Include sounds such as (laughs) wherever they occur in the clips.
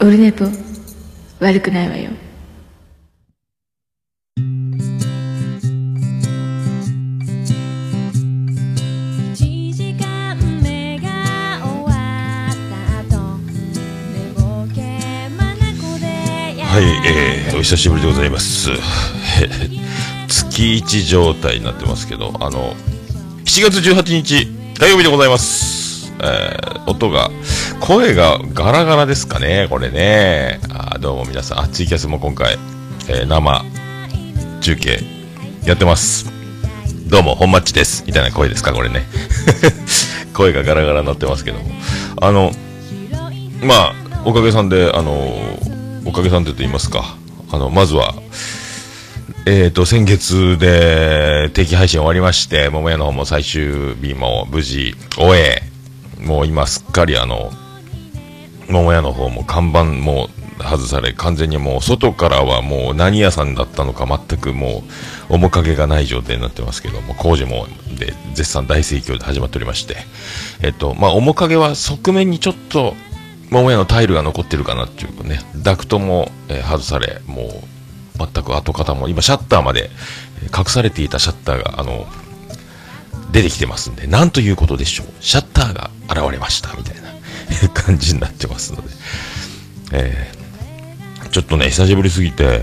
オルネポ悪くないわよ1時間目が終わった後寝ぼけまなこでやはい、えー、お久しぶりでございます。(laughs) 月1状態になってますけど、あの、7月18日、火曜日でございます。えー、音が、声がガラガラですかね、これね。あどうも皆さん、あ、ツイキャスも今回、えー生、中継、やってます。どうも、本マッチです。みたいな声ですか、これね。(laughs) 声がガラガラになってますけども。あの、まあ、おかげさんで、あの、おかげさんでと言いますか、あの、まずは、えっ、と、先月で定期配信終わりまして、桃屋の方も最終日も無事終え、もう今すっかりあの、桃屋の方も看板も外され、完全にもう外からはもう何屋さんだったのか全くもう面影がない状態になってますけども、工事もで絶賛大盛況で始まっておりまして、えっ、と、まあ面影は側面にちょっと桃屋のタイルが残ってるかなっていうかね、ダクトも、え外され、もう全く跡形も、今シャッターまで、隠されていたシャッターが、あの、出てきてますんで、なんということでしょう。シャッターが現れました、みたいな (laughs) 感じになってますので、えーちょっとね、久しぶりすぎて、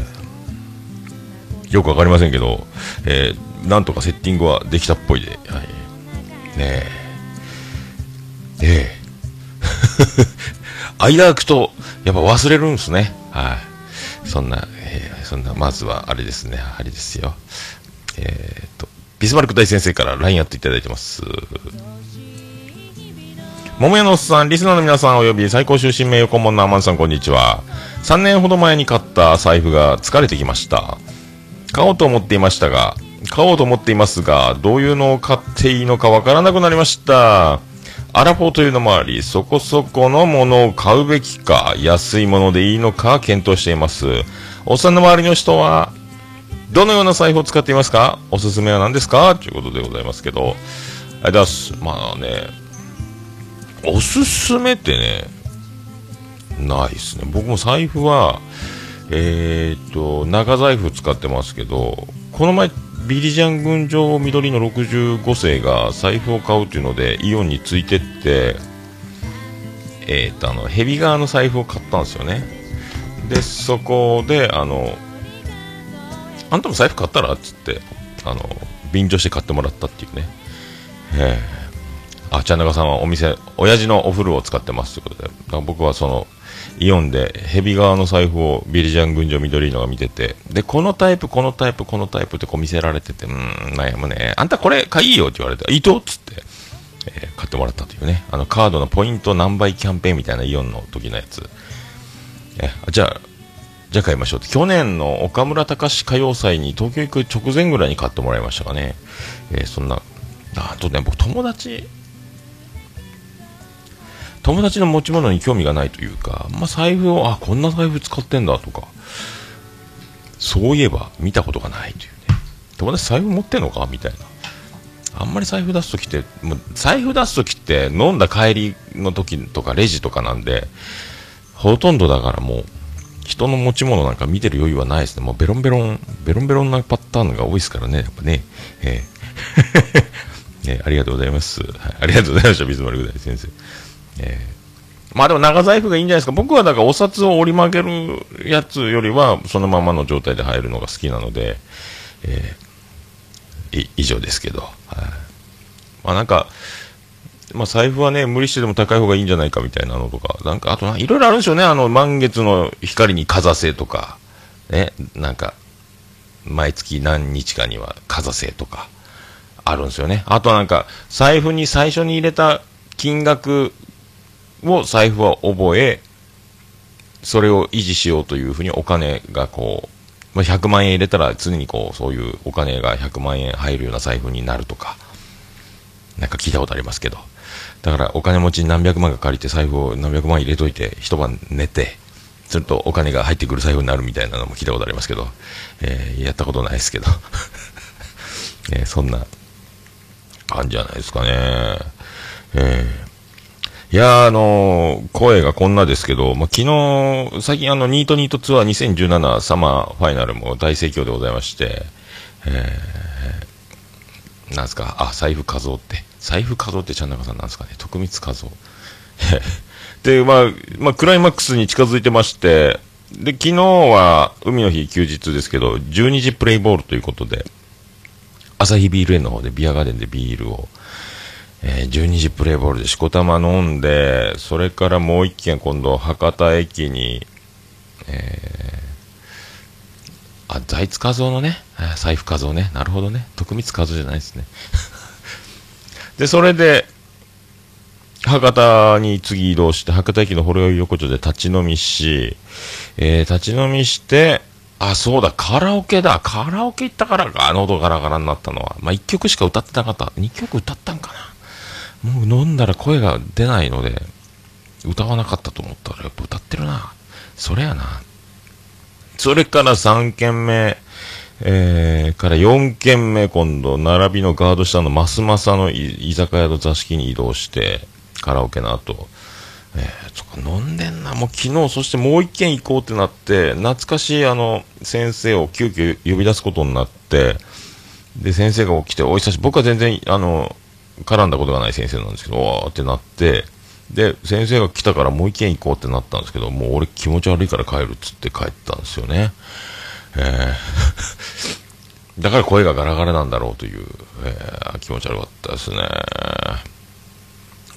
よくわかりませんけど、えーなんとかセッティングはできたっぽいで、はい。ねえ。ええ。(laughs) 間空くと、やっぱ忘れるんですね。はい。そんな、えーそんな、まずはあれですね、あれですよ。えーっと、ビスマルク大先生から LINE アットいただいてます。桃屋のおっさん、リスナーの皆さんおよび最高終身名誉顧問のアマンさんこんにちは。3年ほど前に買った財布が疲れてきました。買おうと思っていましたが、買おうと思っていますが、どういうのを買っていいのかわからなくなりました。アラフォーというのもあり、そこそこのものを買うべきか、安いものでいいのか検討しています。おっさんの周りの人は、どのような財布を使っていますか？おすすめは何ですか？ということでございますけど、ありがとうございます。まあね、おすすめってね、ないですね。僕も財布は、えーっと、長財布使ってますけど、この前、ビリジャン群青緑の65世が財布を買うっていうので、イオンについてって、えーっと、あの、ヘビ側の財布を買ったんですよね。で、そこで、あの、あんたも財布買ったら？っつって、あの、便乗して買ってもらったっていうね。ええあ、ちゃんなかさんはお店、親父のお風呂を使ってますということで、僕はその、イオンでヘビ側の財布をビリジャン群青緑のが見てて、で、このタイプ、このタイプ、このタイプってこう見せられてて、うーん、悩むね。あんたこれ買いいよって言われて、いいとっつって、えー買ってもらったというね。あの、カードのポイント何倍キャンペーンみたいなイオンの時のやつ。えじゃあ、じゃあ買いましょうって。去年の岡村隆史歌謡祭に東京行く直前ぐらいに買ってもらいましたかね。えーそんな、あとね、僕友達、友達の持ち物に興味がないというか、まあ、財布を、あ、こんな財布使ってんだとか、そういえば見たことがないというね。友達財布持ってんのか？みたいな。あんまり財布出すときって、もう財布出すときって飲んだ帰りの時とかレジとかなんで、ほとんどだからもう、人の持ち物なんか見てる余裕はないですね。もうベロンベロン、ベロンベロンなパターンが多いですからね、やっぱね。ええ (laughs) ねありがとうございます。はい、ありがとうございました、ビスマルク大先生。ええまあでも長財布がいいんじゃないですか。僕はだからお札を折り曲げるやつよりは、そのままの状態で入るのが好きなので、ええ以上ですけど。はいまあなんか、まあ財布はね、無理してでも高い方がいいんじゃないかみたいなのとか、なんか、あとな、いろいろあるんでしょうね。あの、満月の光にかざせとか、ね、なんか、毎月何日かにはかざせとか、あるんですよね。あとはなんか、財布に最初に入れた金額を財布は覚え、それを維持しようというふうにお金がこう、ま、100万円入れたら常にこう、そういうお金が100万円入るような財布になるとか、なんか聞いたことありますけど。だからお金持ちに何百万か借りて財布を何百万入れといて一晩寝て、するとお金が入ってくる財布になるみたいなのも聞いたことありますけど、えーやったことないですけど、(laughs) えーそんな感じじゃないですかね。えーいや、あのー声がこんなですけど、まあ、昨日、最近あの、ニートニートツアー2017サマーファイナルも大盛況でございまして、えー、なんですか、あ、財布数って、財布数ってちゃん中さんなんですかね、徳光和夫。(laughs) で、まあ、まあ、クライマックスに近づいてまして、で、昨日は海の日休日ですけど、12時プレイボールということで、朝日ビール園の方でビアガーデンでビールを、えー12時プレイボールでしこたま飲んで、それからもう一軒今度博多駅に、えー、あ、財津和夫のね、財布和夫ね、なるほどね、徳光和夫じゃないですね。(laughs) で、それで、博多に次移動して、博多駅のほろ酔い横丁で立ち飲みし、えー立ち飲みして、あ、そうだ、カラオケだ。カラオケ行ったからか、喉ガラガラになったのは。まあ、1曲しか歌ってなかった。2曲歌ったんかな。もう飲んだら声が出ないので、歌わなかったと思ったら、やっぱ歌ってるな。それやな。それから3軒目、えー、から4軒目、今度、並びのガード下のマスマサの居酒屋の座敷に移動して、カラオケの後、えー、そっか、飲んでんな。もう昨日、そしてもう一軒行こうってなって、懐かしいあの、先生を急遽呼び出すことになって、で、先生が起きて、お久し僕は全然、あの、絡んだことがない先生なんですけど、おーってなって、で、先生が来たからもう一軒行こうってなったんですけど、もう俺気持ち悪いから帰るっつって帰ったんですよね。えー (laughs) だから声がガラガラなんだろうという、えー気持ち悪かったですね。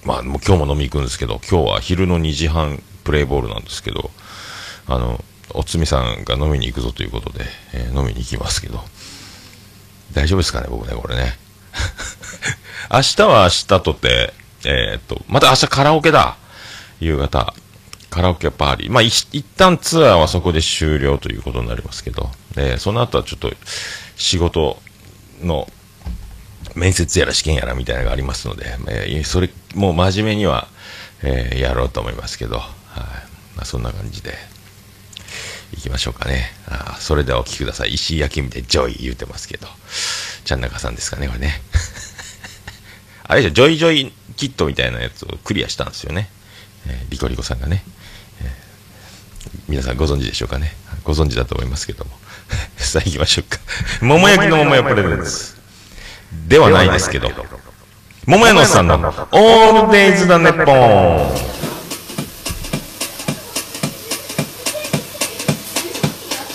まあ、もう今日も飲み行くんですけど、今日は昼の2時半プレイボールなんですけど、あの、おつみさんが飲みに行くぞということで、えー飲みに行きますけど、大丈夫ですかね、僕ね、これね。(laughs) 明日は明日とて、えーっと、また明日カラオケだ夕方。カラオケパーリー。まあ、一旦ツアーはそこで終了ということになりますけど、えーその後はちょっと仕事の面接やら試験やらみたいなのがありますので、えーそれ、もう真面目には、えーやろうと思いますけど、はい。まあ、そんな感じで、行きましょうかね。あそれではお聞きください。石井明美で JOY 言うてますけど、ちゃんなかさんですかね、これね。あれでしょ、ジョイジョイキットみたいなやつをクリアしたんですよね。えーリコリコさんがね。えー皆さんご存知でしょうかね。ご存知だと思いますけども。(laughs) さあ行きましょうか。(laughs) 桃焼きの桃屋プレゼンツ。ではないですけど。桃屋のおっさんのオールデイズだネッポン。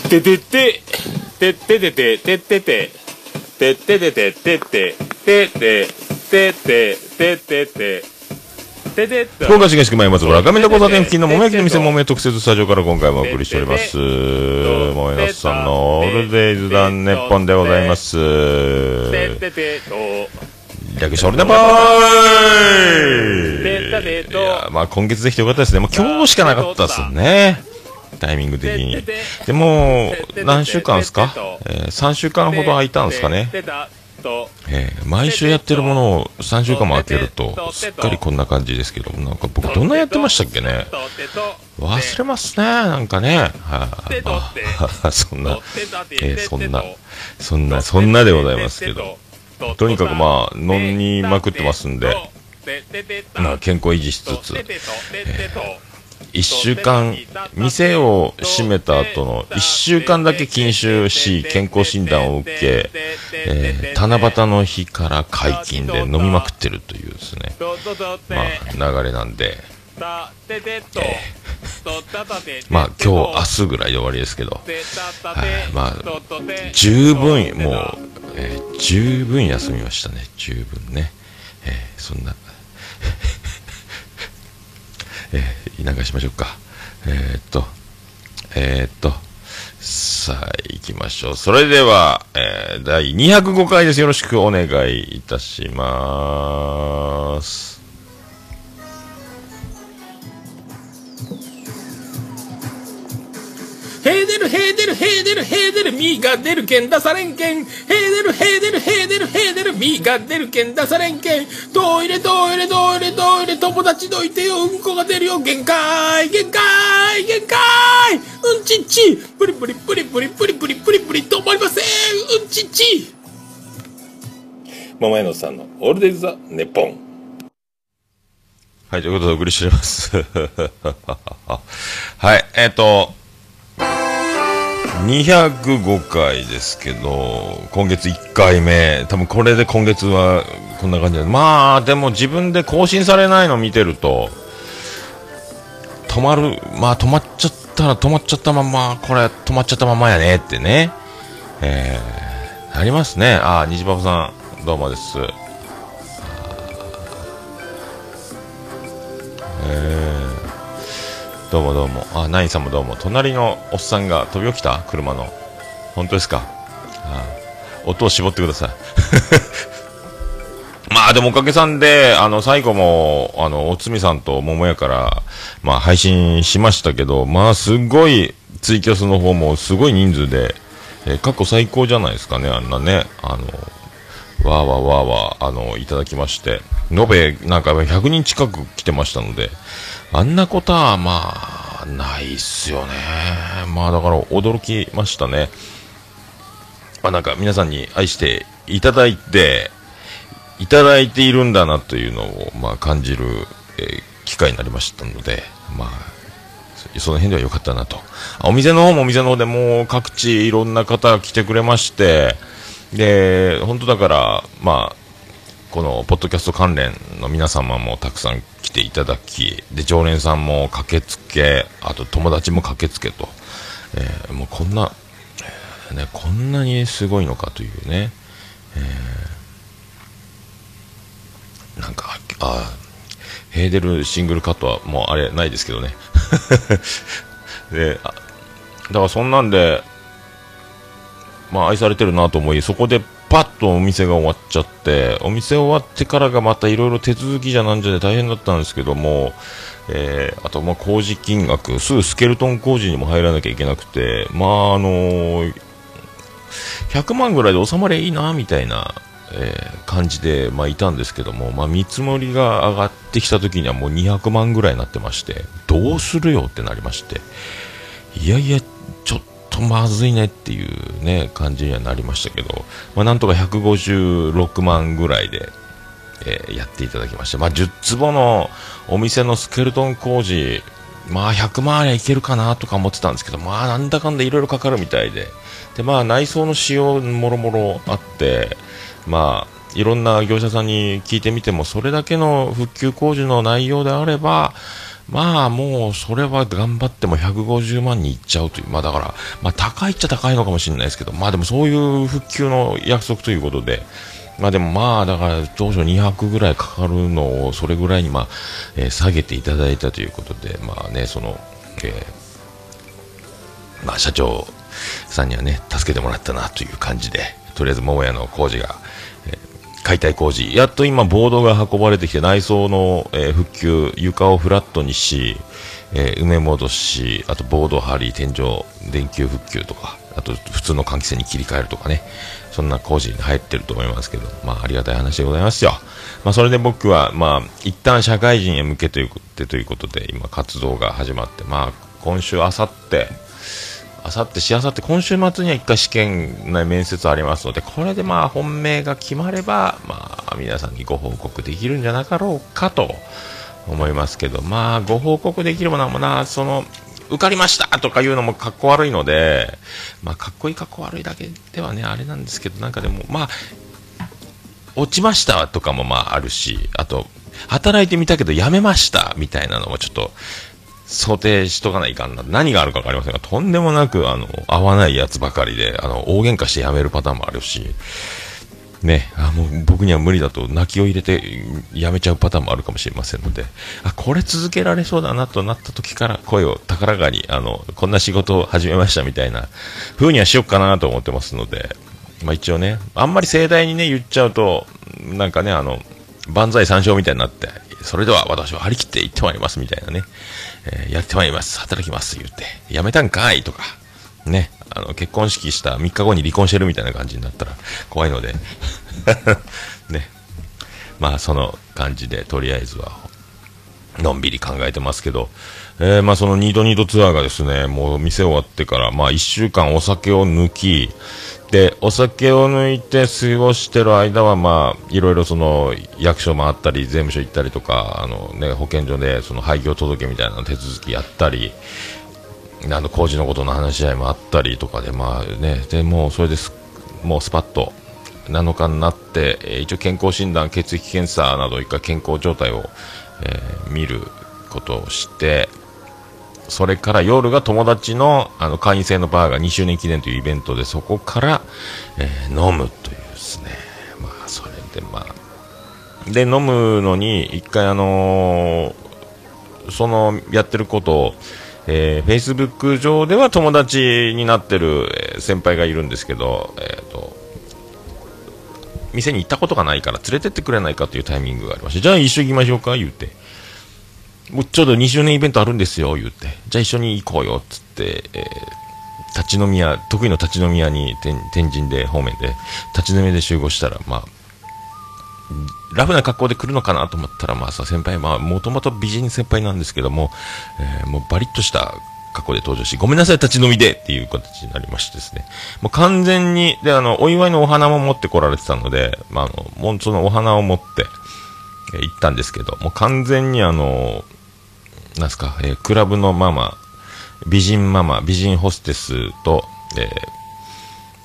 ててて、てっててて、てってて、てっててて、てって、てって、てって、てってて、福岡市東区前松原画面の交差点付近の桃焼きの店桃屋特設スタジオから今回もお送りしております。桃屋さんのオールデイズだネッポンでございます。略してオールネポーいやまあ今月できてよかったですね。もう今日しかなかったですよね。タイミング的に。でもう、何週間ですか、えー、?3 週間ほど空いたんですかね。えー毎週やってるものを3週間も空けると、すっかりこんな感じですけども、なんか僕どんなやってましたっけね。忘れますね、なんかね。はい、まあ、そんな、えーそんな、そんな、そんなでございますけど。とにかくまあ飲みまくってますんで。まあ健康維持しつつ1週間、店を閉めた後の1週間だけ禁酒し、健康診断を受け、えー七夕の日から解禁で飲みまくってるというですね、まあ流れなんで、まあ今日、明日ぐらいで終わりですけど、はい。まあ十分、もう、えー十分休みましたね、十分ね。えーそんな、えー、なんかしましょうか。えーっと、えーっと、さあ、行きましょう。それでは、えー第205回です。よろしくお願いいたします。ヘーデルヘーデルヘーデルヘーデルミーが出るけん出されんけん。ヘーデルヘーデルヘーデルヘーデルミーが出るけん出されんけん。トイレトイレトイレトイレ友達どいてよ。うんこが出るよ。限界限界限界。うんちっち。プリプリプリプリプリプリプリプリ。止まりません。うんちっち。桃屋のさんのオールデイズ・ザ・ネッポンはい、ということでお送りしております。(laughs) はい、えっ、と、205回ですけど、今月1回目、多分これで今月はこんな感じで、まあ、でも自分で更新されないの見てると、止まる、まあ止まっちゃったら止まっちゃったまま、これ止まっちゃったままやねってね、えー、ありますね。あ、虹パパさん、どうもです。どうもどうも。あ、ナインさんもどうも。隣のおっさんが飛び起きた？車の。本当ですか？あ音を絞ってください。(laughs) まあでもおかげさんで、あの、最後も、あの、おつみさんと桃屋から、まあ配信しましたけど、まあすごい、ツイキャスの方もすごい人数で、えー過去最高じゃないですかね、あんなね。あの、わーわーわーわー、あの、いただきまして、延べ、なんか100人近く来てましたので、あんなことは、まあ、ないっすよね。まあ、だから、驚きましたね。まあ、なんか、皆さんに愛していただいて、いただいているんだなというのを、まあ、感じる、えー機会になりましたので、まあ、その辺では良かったなと。お店の方もお店の方でもう各地いろんな方が来てくれまして、で、本当だから、まあ、このポッドキャスト関連の皆様もたくさん来ていただき、で、常連さんも駆けつけ、あと友達も駆けつけと、えーもうこんな、ね、こんなにすごいのかというね、えーなんか、あーヘーデルシングルカットはもうあれないですけどね。(laughs) で、だからそんなんで、まあ愛されてるなと思い、そこでパッとお店が終わっちゃって、お店終わってからがまたいろいろ手続きじゃなんじゃで大変だったんですけども、えーあとまあ工事金額、すぐスケルトン工事にも入らなきゃいけなくて、まああの100万ぐらいで収まりゃいいな、みたいな、えー感じで、まあいたんですけども、まあ見積もりが上がってきた時にはもう200万ぐらいになってまして、どうするよってなりまして、いやいや、とまずいねっていうね、感じにはなりましたけど、まあ、なんとか156万ぐらいで、えーやっていただきまして、まあ、10坪のお店のスケルトン工事、まあ、100万ありゃいけるかなとか思ってたんですけど、まあ、なんだかんだいろいろかかるみたいで、で、まあ、内装の仕様もろもろあって、まあ、いろんな業者さんに聞いてみても、それだけの復旧工事の内容であれば、まあもうそれは頑張っても150万にいっちゃうという、まあだから、まあ高いっちゃ高いのかもしれないですけど、まあでもそういう復旧の約束ということで、まあでもまあだから当初200ぐらいかかるのをそれぐらいにまあ、えー下げていただいたということで、まあね、その、えーまあ社長さんにはね、助けてもらったなという感じで、とりあえず桃屋の工事が、解体工事、やっと今、ボードが運ばれてきて、内装の、えー復旧、床をフラットにし、えー埋め戻し、あとボードを張り、天井、電球復旧とか、あと普通の換気扇に切り替えるとかね、そんな工事に入ってると思いますけど、まあ、ありがたい話でございますよ。まあ、それで僕は、まあ、一旦社会人へ向けということで、ということで今、活動が始まって、まあ、今週、あさって、あさって、しあさって、今週末には一回試験の面接ありますので、これでまあ本命が決まれば、まあ皆さんにご報告できるんじゃなかろうかと思いますけど、まあご報告できるものはもな、その、受かりましたとかいうのもかっこ悪いので、まあかっこいいかっこ悪いだけではね、あれなんですけど、なんかでも、まあ、落ちましたとかもまああるし、あと、働いてみたけど辞めましたみたいなのもちょっと、想定しとかないかんな。何があるかわかりませんが、とんでもなく、あの、合わないやつばかりで、あの、大喧嘩してやめるパターンもあるし、ね、あ、もう僕には無理だと泣きを入れてやめちゃうパターンもあるかもしれませんので、あ、これ続けられそうだなとなった時から声を高らかに、あの、こんな仕事を始めましたみたいな風にはしよっかなと思ってますので、まあ一応ね、あんまり盛大にね、言っちゃうと、なんかね、あの、万歳三唱みたいになって、それでは私は張り切って行ってまいりますみたいなね、えーやってまいります、働きます、言って、やめたんかい？とか、ね、あの、結婚式した3日後に離婚してるみたいな感じになったら怖いので、(laughs) ね、まあその感じで、とりあえずは、のんびり考えてますけど、えー、まあそのニードニードツアーがですね、もう店終わってから、まあ一週間お酒を抜き、で、お酒を抜いて過ごしてる間は、まあ、いろいろその、役所回ったり、税務署行ったりとか、あのね、保健所でその廃業届みたいな手続きやったり、あの工事のことの話し合いもあったりとかで、まあね、でもうそれです、もうスパッと7日になって、え一応健康診断、血液検査など一回健康状態を、えー見ることをして、それから夜が友達のあの会員制のバーが2周年記念というイベントで、そこから、えー飲むというですね、まあそれでまあ、で飲むのに一回あのーそのやってることを、えー、Facebook 上では友達になってる、え先輩がいるんですけど、えーと店に行ったことがないから連れてってくれないかというタイミングがありまして、じゃあ一緒に行きましょうか、言うて。もうちょうど2周年イベントあるんですよ、言うて。じゃあ一緒に行こうよ、つって、えー立ち飲み屋、得意の立ち飲み屋に天神で方面で、立ち飲み屋で集合したら、まあ、ラフな格好で来るのかなと思ったら、まあさ、先輩、まあ、もともと美人先輩なんですけども、えーもうバリッとした格好で登場し、ごめんなさい、立ち飲みでっていう形になりましてですね。もう完全に、で、あの、お祝いのお花も持ってこられてたので、まあ、あの、もうそのお花を持って、えー行ったんですけど、もう完全にあの、なんすか、えークラブのママ、美人ママ、美人ホステスと、えー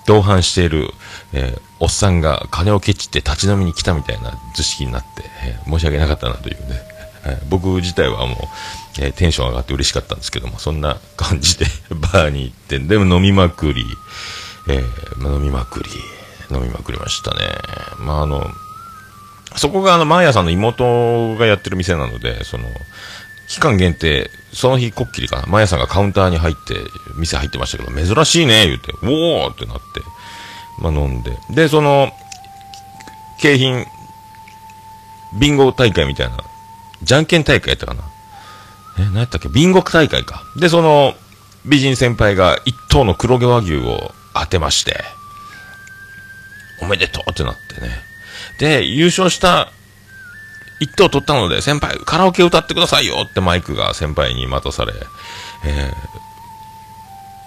同伴している、えーおっさんが金をケチって立ち飲みに来たみたいな図式になって、えー申し訳なかったなというね、僕自体はもう、えテンション上がって嬉しかったんですけども、そんな感じで (laughs) バーに行って、でも飲みまくり、え飲みまくり、飲みまくりましたね。まああの、そこがあの、マーヤさんの妹がやってる店なので、その、期間限定、その日こっきりかな、マーヤさんがカウンターに入って、店入ってましたけど、珍しいね、言うて、おーってなって、まあ飲んで。で、その、景品、ビンゴ大会みたいな、じゃんけん大会やったかな。え、何やったっけ？ビンゴ大会か。で、その、美人先輩が一頭の黒毛和牛を当てまして、おめでとうってなってね。で、優勝した一等取ったので、先輩、カラオケ歌ってくださいよってマイクが先輩に渡され、えー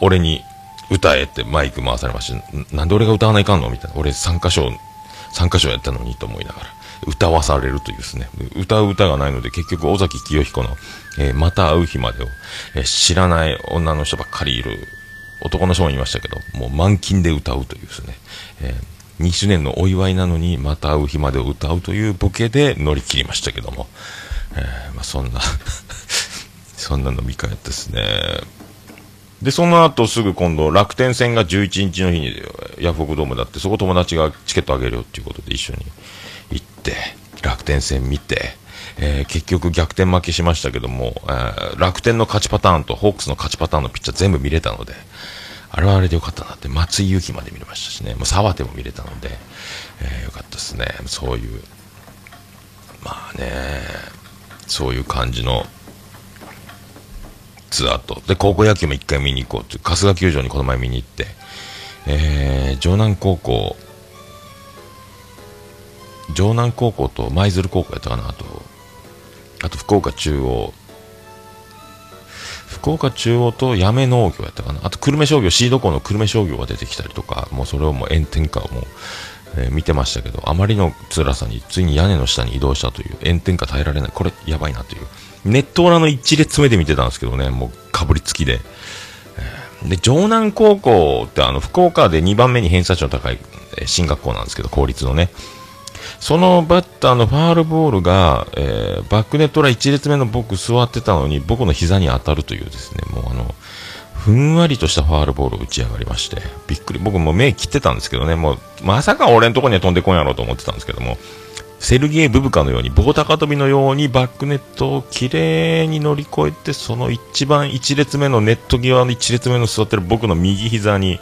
俺に歌えってマイク回されまして、んなんで俺が歌わないかんのみたいな。俺参加賞、参加賞やったのにと思いながら、歌わされるというですね。歌う歌がないので、結局、尾崎清彦の、えーまた会う日までを、えー知らない女の人ばっかりいる、男の人もいましたけど、もう満勤で歌うというですね。えー2周年のお祝いなのに、また会う日までを歌うというボケで乗り切りましたけども。えーまあ、そんな、(laughs) そんな飲み会ですね。で、その後すぐ今度、楽天戦が11日の日にヤフオクドームだって、そこ友達がチケットあげるよっていうことで一緒に行って、楽天戦見て、えー結局逆転負けしましたけども、えー楽天の勝ちパターンとホークスの勝ちパターンのピッチャー全部見れたので、あれはあれでよかったなって、松井裕樹まで見れましたしね、もう沢手も見れたので、えーよかったですね。そういう、まあね、そういう感じのツアーと、で、高校野球も一回見に行こうっていう、春日球場にこの前見に行って、えー、城南高校、城南高校と舞鶴高校やったかな、あと、あと福岡中央、福岡中央と八女農業やったかな、あと久留米商業、シード校の久留米商業が出てきたりとか、もうそれをもう炎天下をもう、えー見てましたけど、あまりの辛さに、ついに屋根の下に移動したという、炎天下耐えられない、これやばいなという、ネット裏の一列目で見てたんですけどね、もうかぶりつきで。えーで、城南高校ってあの、福岡で2番目に偏差値の高い、進学校なんですけど、公立のね。そのバッターのファールボールが、えーバックネット裏1列目の僕座ってたのに、僕の膝に当たるというですね、もうあの、ふんわりとしたファールボールを打ち上がりまして、びっくり。僕も目切ってたんですけどね、もう、まさか俺のとこには飛んでこんやろうと思ってたんですけども、セルゲイ・ブブカのように、棒高跳びのようにバックネットをきれいに乗り越えて、その一番一列目のネット際の一列目の座ってる僕の右膝に、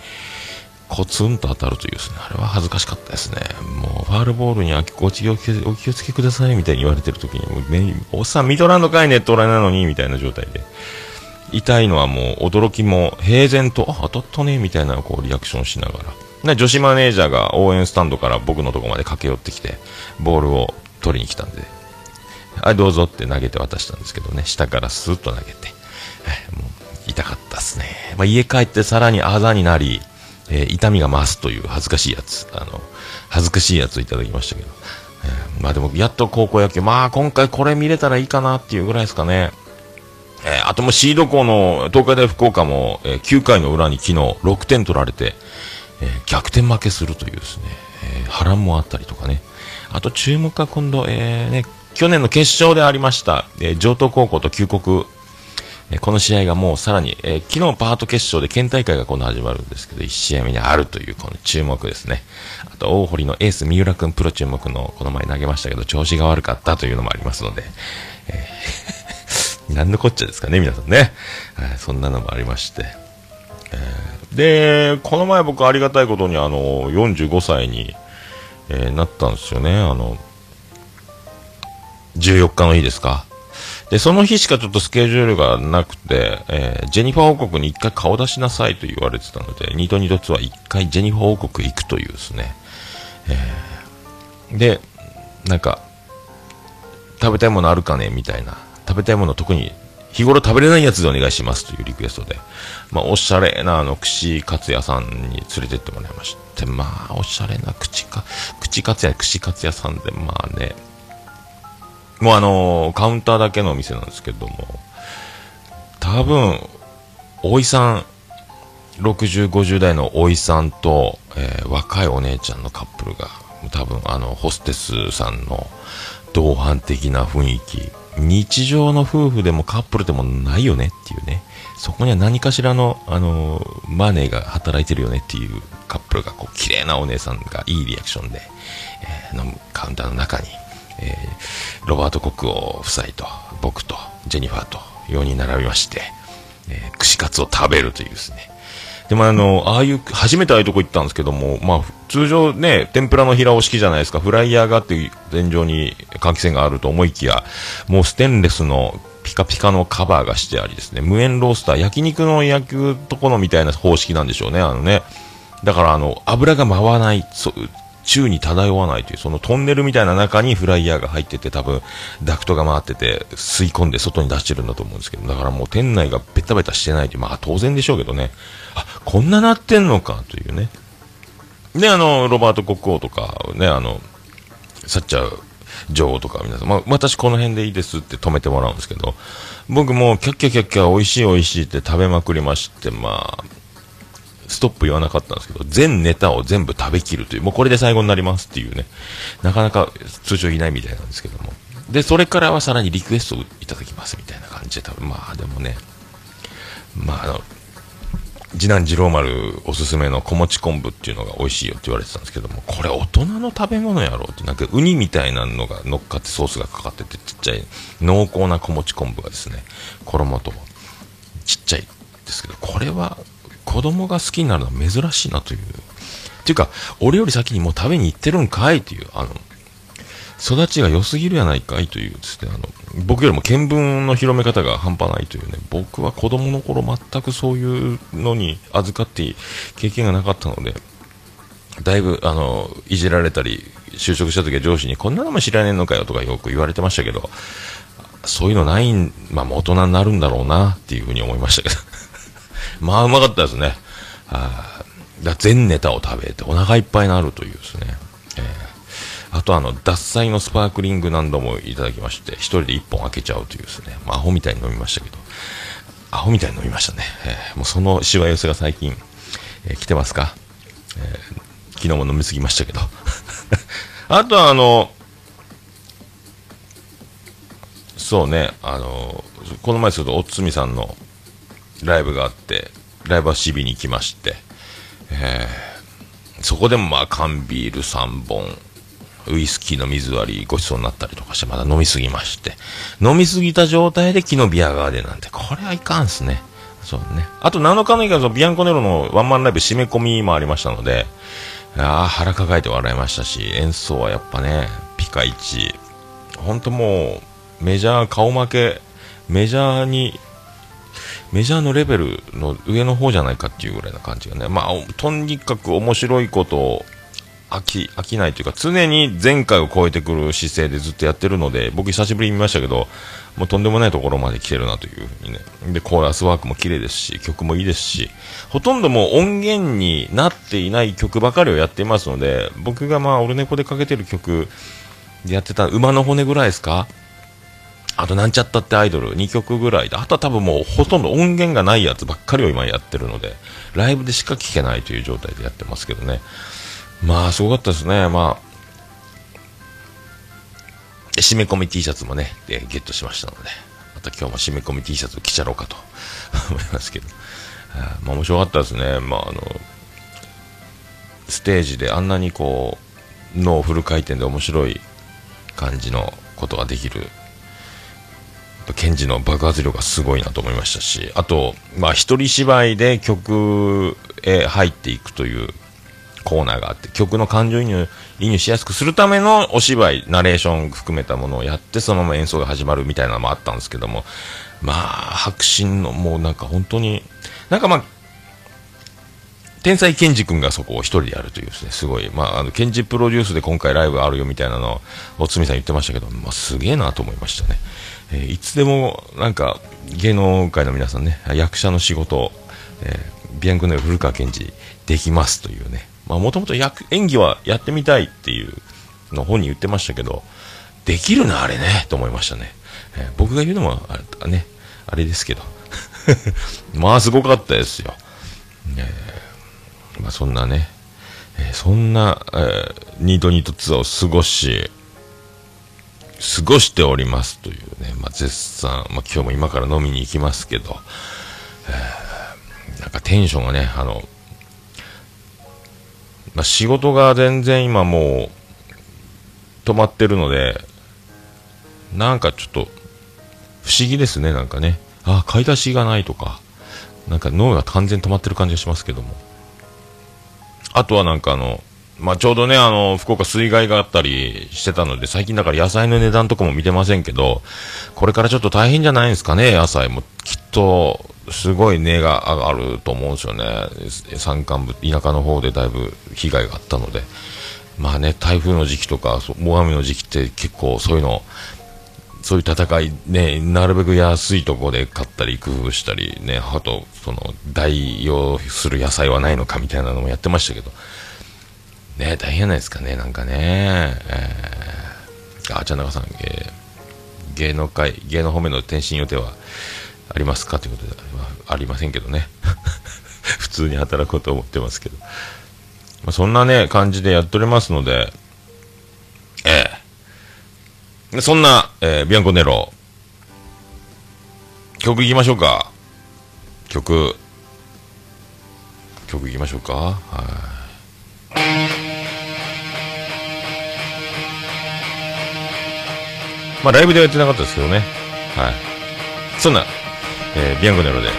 コツンと当たるというですね、あれは恥ずかしかったですね。もう、ファールボールにご気をつけお気をつけくださいみたいに言われてる時に、もう、おっさん見とらんのかいネット裏なのに、みたいな状態で。痛いのはもう驚きも平然と、あ、当たったね、みたいなこうリアクションしながら。で女子マネージャーが応援スタンドから僕のとこまで駆け寄ってきて、ボールを取りに来たんで、はい、どうぞって投げて渡したんですけどね、下からスーッと投げて、もう痛かったですね。まあ、家帰ってさらにあざになり、えー痛みが増すという恥ずかしいやつ、あの、恥ずかしいやつをいただきましたけど、えーまあでも、やっと高校野球、まあ今回これ見れたらいいかなっていうぐらいですかね。えーあともシード校の東海大福岡も、えー9回の裏に昨日6点取られて、えー逆転負けするというですね、えー波乱もあったりとかね。あと注目は今度、えーね、去年の決勝でありました、えー城東高校と旧国、えこの試合がもうさらに、えー昨日パート決勝で県大会が今度始まるんですけど、1試合目にあるというこの注目ですね。あと、大堀のエース三浦君プロ注目のこの前投げましたけど、調子が悪かったというのもありますので、(laughs) 何のこっちゃですかね、皆さんね。はいそんなのもありまして。えーで、この前僕ありがたいことにあの、45歳に、えーなったんですよね。あの、14日の日ですか。で、その日しかちょっとスケジュールがなくて、えージェニファー王国に一回顔出しなさいと言われてたので、ニートニートツアー一回ジェニファー王国行くというですね。えーで、なんか、食べたいものあるかねみたいな。食べたいもの特に日頃食べれないやつでお願いしますというリクエストで、まあ、おしゃれなあの串カツ屋さんに連れてってもらいまして、まあ、おしゃれな口か、口カツ屋、串カツ屋さんで、まあね、もうあのカウンターだけのお店なんですけども、多分、おいさん、60、50代のおいさんと、えー若いお姉ちゃんのカップルが、多分あの、ホステスさんの同伴的な雰囲気、日常の夫婦でもカップルでもないよねっていうね、そこには何かしらの、あのーマネーが働いてるよねっていうカップルが、こう、綺麗なお姉さんがいいリアクションで、えー飲むカウンターの中に、えーロバート国王夫妻と、僕と、ジェニファーと、4人並びまして、えー串カツを食べるというですね。でもあの、ああいう、初めてああいうとこ行ったんですけども、まあ、通常ね、天ぷらの平押し器じゃないですか、フライヤーがあって天井に換気扇があると思いきや、もうステンレスのピカピカのカバーがしてありですね、無塩ロースター、焼肉の焼くところみたいな方式なんでしょうね、あのね。だからあの、油が回らない、そう、宙に漂わないという、そのトンネルみたいな中にフライヤーが入ってて、多分、ダクトが回ってて、吸い込んで外に出してるんだと思うんですけど、だからもう店内がベタベタしてないという、まあ当然でしょうけどね、あ、こんななってんのかというね。で、あの、ロバート国王とか、ね、あの、サッチャー女王とか皆さん、まあ、私この辺でいいですって止めてもらうんですけど、僕もキャッキャキャッキャ美味しい美味しいって食べまくりまして、まあ、ストップ言わなかったんですけど、全ネタを全部食べきるという、もうこれで最後になりますっていうね、なかなか通常いないみたいなんですけども。で、それからはさらにリクエストをいただきますみたいな感じで、多分まあでもね、まああの、次男次郎丸おすすめの小餅昆布っていうのが美味しいよって言われてたんですけども、これ大人の食べ物やろって、なんかウニみたいなのが乗っかってソースがかかっててちっちゃい濃厚な小餅昆布がですね、衣とちっちゃいですけど、これは子供が好きになるのは珍しいなという。っていうか、俺より先にもう食べに行ってるんかいという、あの、育ちが良すぎるやないかいというですね、あの、僕よりも見聞の広め方が半端ないというね、僕は子供の頃全くそういうのに預かって経験がなかったので、だいぶ、あの、いじられたり、就職した時は上司にこんなのも知らねえのかよとかよく言われてましたけど、そういうのないん、まあ、大人になるんだろうなっていうふうに思いましたけど。まあ、うまかったですね。はいだ全ネタを食べてお腹いっぱいになるというですね。えーあとあの、脱菜のスパークリング何度もいただきまして、一人で一本開けちゃうというですね。まあ、アホみたいに飲みましたけど。アホみたいに飲みましたね。えーもうそのしわ寄せが最近、えー来てますか、えー昨日も飲みすぎましたけど。(laughs) あとはあの、そうね、あの、この前すると、おつみさんのライブがあって、ライブはしびに来まして、えーそこでもまあ缶ビール3本、ウイスキーの水割りごちそうになったりとかして、まだ飲みすぎまして、飲みすぎた状態で昨日ビアガーデンなんて、これはいかんっすね。そうね。あと7日の以外ビアンコネロのワンマンライブ締め込みもありましたので、ああ、腹抱えて笑いましたし、演奏はやっぱね、ピカイチ。ほんともう、メジャー顔負け、メジャーに、メジャーのレベルの上の方じゃないかっていうぐらいな感じがね。まあ、とにかく面白いことを飽き、飽きないというか、常に前回を超えてくる姿勢でずっとやってるので、僕久しぶりに見ましたけど、もうとんでもないところまで来てるなというふうにね。で、コーラスワークも綺麗ですし、曲もいいですし、ほとんどもう音源になっていない曲ばかりをやっていますので、僕がまあ、オルネポでかけてる曲でやってた馬の骨ぐらいですかあと、なんちゃったってアイドル2曲ぐらいで、あとは多分もうほとんど音源がないやつばっかりを今やってるので、ライブでしか聴けないという状態でやってますけどね。まあ、すごかったですね。まあ、締め込み T シャツもね、でゲットしましたので、また今日も締め込み T シャツ着ちゃろうかと (laughs) 思いますけど。あまあ、面白かったですね。まあ、あの、ステージであんなにこう、脳フル回転で面白い感じのことができるケンジの爆発力がすごいなと思いましたし、あと、まあ、一人芝居で曲へ入っていくというコーナーがあって、曲の感情移入、移入しやすくするためのお芝居、ナレーション含めたものをやって、そのまま演奏が始まるみたいなのもあったんですけども、まあ、白真の、もうなんか本当に、なんかまあ、天才ケンジ君がそこを一人でやるというですね、すごい、まあ、あの、ケンジプロデュースで今回ライブあるよみたいなのを、おつみさん言ってましたけど、まあ、すげえなと思いましたね。えーいつでも、なんか、芸能界の皆さんね、役者の仕事、えービアンコネ古川健二できますというね、まあ、もともと演技はやってみたいっていうの本に言ってましたけど、できるな、あれね、と思いましたね。えー僕が言うのも、あれね、あれですけど。(laughs) まあ、すごかったですよ。えまあ、そんなね、えそんな、えーニートニートツアーを過ごし、過ごしておりますというね、まあ、絶賛、まあ、今日も今から飲みに行きますけど、えーなんかテンションがね、あの、まあ、仕事が全然今もう止まってるので、なんかちょっと不思議ですね、なんかね。あ、買い出しがないとか、なんか脳が完全に止まってる感じがしますけども。あとはなんかあの、まあ、ちょうどね、あの、福岡水害があったりしてたので、最近だから野菜の値段とかも見てませんけど、これからちょっと大変じゃないんですかね、野菜も。きっと、すごい値が上がると思うんですよね。山間部、田舎の方でだいぶ被害があったので。まあね、台風の時期とか、大雨の時期って結構そういうの、そういう戦い、ね、なるべく安いところで買ったり工夫したり、ね、あと、その、代用する野菜はないのかみたいなのもやってましたけど、ね、大変じゃないですかね、なんかね。えー、あ、ちゃんなかさん、えー芸能界、芸能方面の転身予定はありますか？ということで、ありませんけどね。(laughs) 普通に働こうと思ってますけど。まあ、そんなね、感じでやっておりますので、ええそんな、えービアンコネロ、曲いきましょうか。曲、曲いきましょうか。はい。まあ、ライブではやってなかったですけどね。はい。そんな、えービアンコネロで、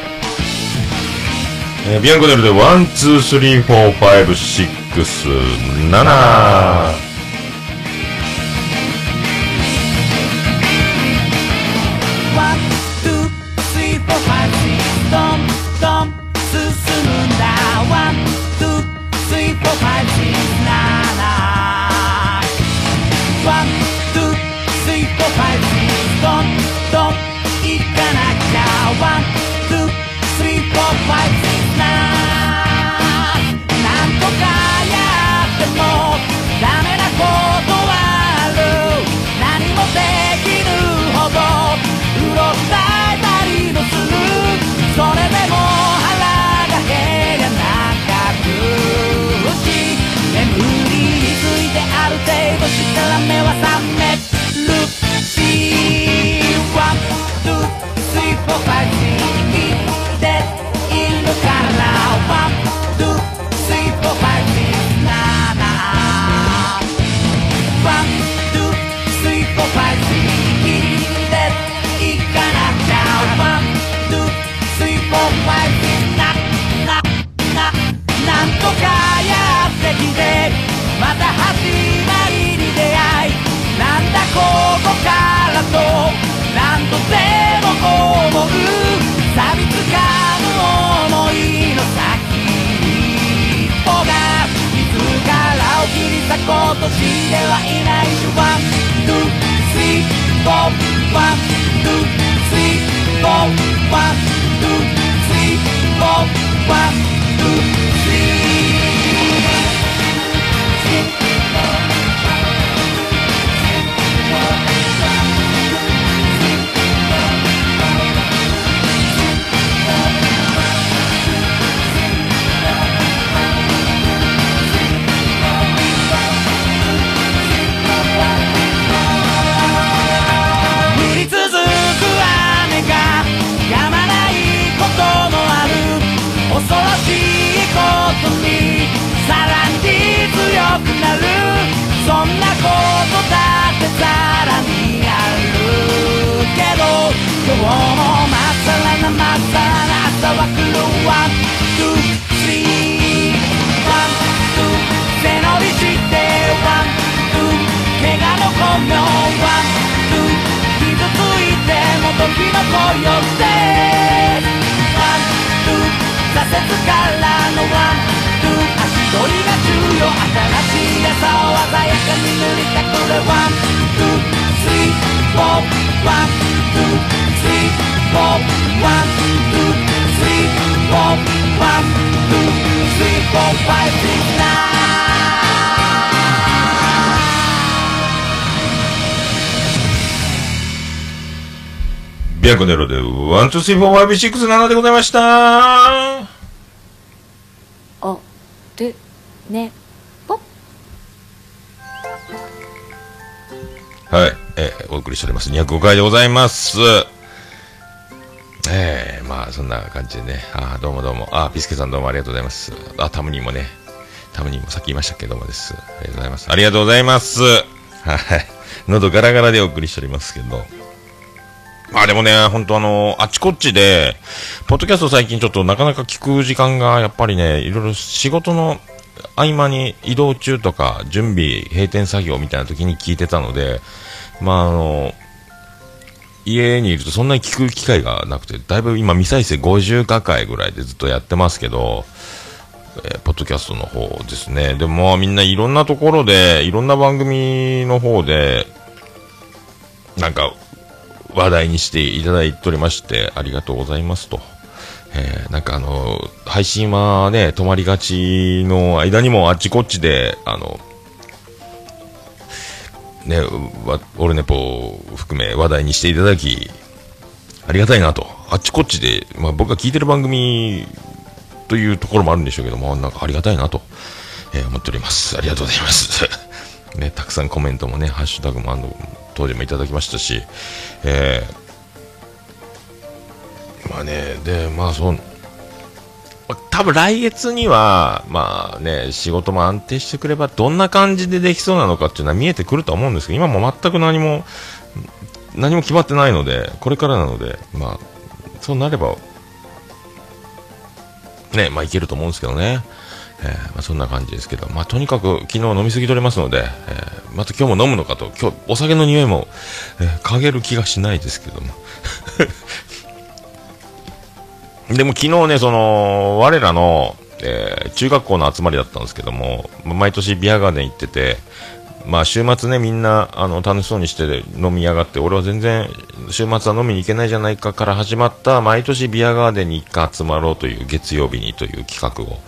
えービアンコネロで、ワン、ツー、スリー、フォー、ファイブ、シックス、ナナったこと死んではいないしワン・ツー・スリー・ゴ・ン・ツー・ン・ツー・スリー・ン・ツー・ン・ツー・スリー・ン・ツー・ン・だってさらにあるけど今日もまっさらなまっさらな朝は来る one、two、three one、two 背伸びして one、two 怪我の功名 one、two 傷ついても時の声よって one、two 挫折からの one、ワン、ツー、スリー、フォー、ファイブ、シックス、ナビアンコネロで、 one、two、three、four、five、six、7でございました。はおるね。はいえーお送りしております。205回でございます。えー、まあ、そんな感じでね。あどうもどうも。あーピスケさんどうもありがとうございます。あ、タムニーもね。タムニーもさっき言いましたけどもです。ありがとうございます。ありがとうございます。はい。喉ガラガラでお送りしておりますけど。まあでもね、本当あの、あっちこっちで、ポッドキャスト最近ちょっとなかなか聞く時間がやっぱりね、いろいろ仕事の合間に移動中とか、準備、閉店作業みたいな時に聞いてたので、まああの、家にいるとそんなに聞く機会がなくて、だいぶ今未再生50回ぐらいでずっとやってますけど、えーポッドキャストの方ですね。でもみんないろんなところで、いろんな番組の方で、なんか話題にしていただいておりまして、ありがとうございますと。えーなんかあの、配信はね、止まりがちの間にもあっちこっちで、あの、ね、わオルネポ含め話題にしていただき、ありがたいなと。あっちこっちで、まあ僕が聞いてる番組というところもあるんでしょうけども、なんかありがたいなと、えー思っております。ありがとうございます。(laughs) ね、たくさんコメントもね、ハッシュタグもあの当時もいただきましたし、えーまあね、で、まあそん、まあ多分来月には、まあね、仕事も安定してくれば、どんな感じでできそうなのかっていうのは見えてくると思うんですけど、今も全く何も、何も決まってないので、これからなので、まあ、そうなれば、ね、まあいけると思うんですけどね。えーまあ、そんな感じですけど、まあ、とにかく昨日飲みすぎとれますので、えーまた今日も飲むのかと、今日お酒の匂いも、えー嗅げる気がしないですけども。でも昨日ね、その、我らの、えー中学校の集まりだったんですけども、毎年ビアガーデン行ってて、まあ週末ね、みんな、あの、楽しそうにして飲みやがって、俺は全然、週末は飲みに行けないじゃないかから始まった、毎年ビアガーデンに一回集まろうという月曜日にという企画を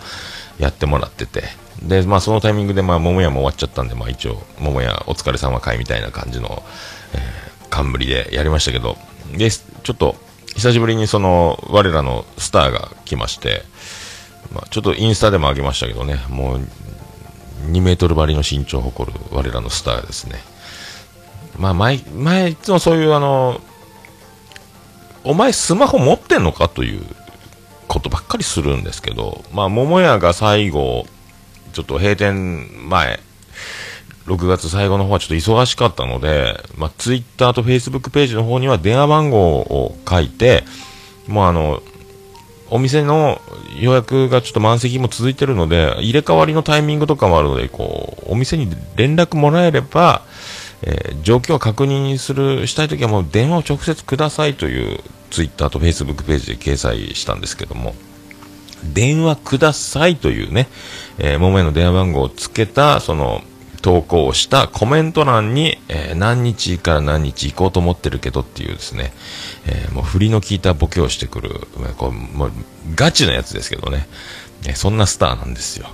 やってもらってて、で、まあそのタイミングで、まあ桃屋も終わっちゃったんで、まあ一応、桃屋お疲れ様会みたいな感じの、えー冠でやりましたけど、で、ちょっと、久しぶりにその、我らのスターが来まして、まあちょっとインスタでも上げましたけどね、もう、2メートル張りの身長を誇る我らのスターですね。まあ前、前、いつもそういうあの、お前スマホ持ってんのかということばっかりするんですけど、まあ桃屋が最後、ちょっと閉店前、6月最後の方はちょっと忙しかったので、まあ、ツイッターとフェイスブックページの方には電話番号を書いて、もうあの、お店の予約がちょっと満席も続いてるので、入れ替わりのタイミングとかもあるので、こう、お店に連絡もらえれば、えー状況を確認する、したいときはもう電話を直接くださいというツイッターとフェイスブックページで掲載したんですけども、電話くださいというね、えー、桃屋の電話番号をつけた、その、投稿したコメント欄に、えー何日から何日行こうと思ってるけどっていうですね、えーもう振りの効いたボケをしてくる、こうもうガチなやつですけどね、えーそんなスターなんですよ。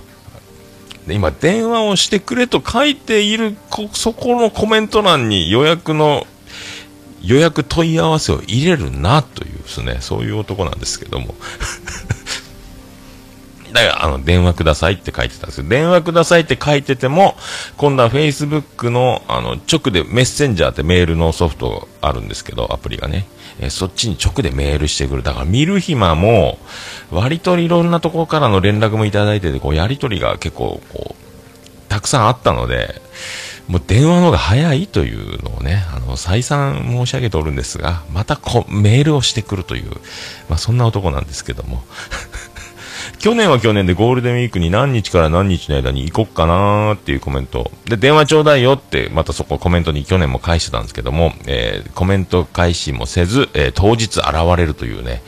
で今、電話をしてくれと書いているこ、そこのコメント欄に予約の、予約問い合わせを入れるなというですね、そういう男なんですけども。(laughs) だから、あの、電話くださいって書いてたんですよ。電話くださいって書いてても、今度は Facebook の、あの、直でメッセンジャーってメールのソフトあるんですけど、アプリがね。えーそっちに直でメールしてくる。だから見る暇も、割といろんなところからの連絡もいただいてて、こう、やりとりが結構、こう、たくさんあったので、もう電話の方が早いというのをね、あの、再三申し上げておるんですが、またこうメールをしてくるという、まあそんな男なんですけども。去年は去年でゴールデンウィークに何日から何日の間に行こっかなーっていうコメント。で、電話ちょうだいよって、またそこコメントに去年も返してたんですけども、えーコメント返しもせず、えー当日現れるというね、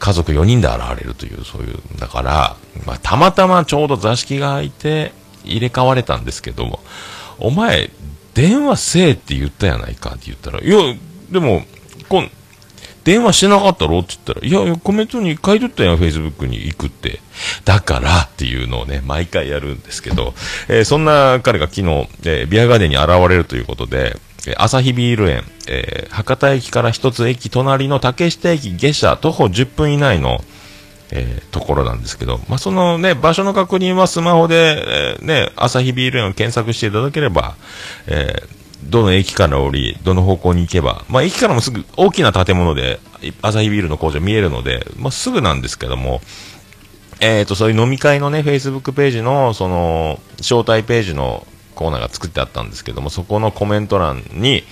家族4人で現れるという、そういう、だから、まあ、たまたまちょうど座敷が空いて、入れ替われたんですけども、お前、電話せえって言ったやないかって言ったら、いや、でも、こん、電話してなかったろって言ったら、いやいや、コメントに書いとったやん、Facebook に行くって。だからっていうのをね、毎回やるんですけど、えーそんな彼が昨日、えービアガーデンに現れるということで、え朝日ビール園、えー博多駅から一つ駅隣の竹下駅下車徒歩10分以内の、えーところなんですけど、まあ、そのね、場所の確認はスマホで、えーね、朝日ビール園を検索していただければ、えーどの駅から降り、どの方向に行けば、まあ、駅からもすぐ大きな建物で、アサヒビールの工場見えるので、まあ、すぐなんですけども、えーと、そういう飲み会のね、Facebook ページの、その、招待ページのコーナーが作ってあったんですけども、そこのコメント欄に、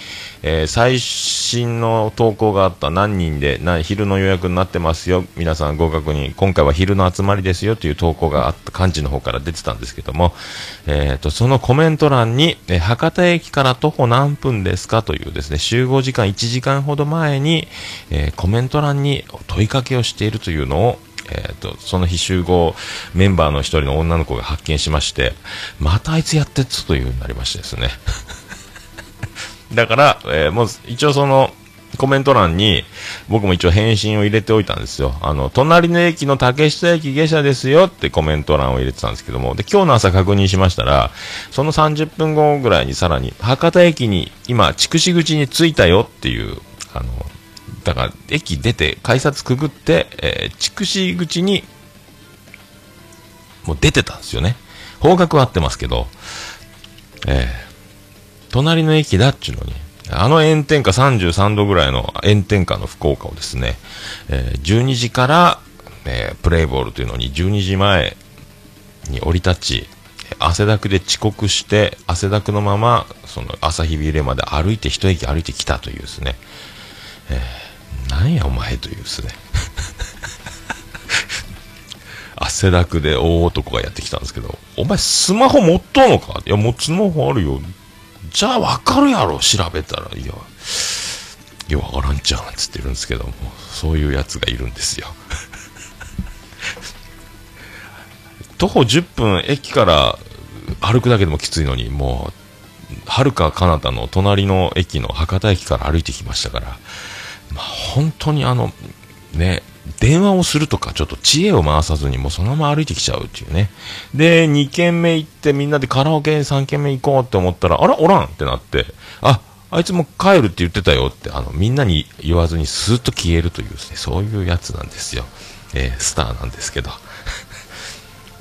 えー最新の投稿があった何人で、な昼の予約になってますよ、皆さんご確認、今回は昼の集まりですよという投稿があった幹事の方から出てたんですけども、えーと、そのコメント欄に、えー博多駅から徒歩何分ですかというですね、集合時間1時間ほど前に、えコメント欄に問いかけをしているというのを、えー、とその日集合メンバーの一人の女の子が発見しましてまたあいつやってっつというようになりましてですね。(laughs) だから、えーもう一応そのコメント欄に僕も一応返信を入れておいたんですよ。あの隣の駅の竹下駅下車ですよってコメント欄を入れてたんですけども。で今日の朝確認しましたらその30分後ぐらいにさらに博多駅に今筑紫口に着いたよっていうあのだから、駅出て、改札くぐって、えー、筑紫口に、もう出てたんですよね。方角は合ってますけど、えー、隣の駅だっちゅうのに、あの炎天下33度ぐらいの炎天下の福岡をですね、えー12時から、えープレイボールというのに12時前に降り立ち、汗だくで遅刻して、汗だくのまま、その朝日ビールまで歩いて一駅歩いてきたというですね、なんやお前というですね。(laughs) 汗だくで大男がやってきたんですけどお前スマホ持っとんのか？いやもうスマホあるよ。じゃあわかるやろ調べたら。いやいやわからんちゃうんつってるんですけどもそういうやつがいるんですよ。(laughs) 徒歩10分駅から歩くだけでもきついのにもうはるか彼方の隣の駅の博多駅から歩いてきましたからまあ、本当にあの、ね、電話をするとか、ちょっと知恵を回さずに、もうそのまま歩いてきちゃうっていうね。で、2軒目行って、みんなでカラオケ3軒目行こうって思ったら、あら、おらんってなって、あ、あいつも帰るって言ってたよって、あの、みんなに言わずにスーッと消えるというね、そういうやつなんですよ。えースターなんですけど。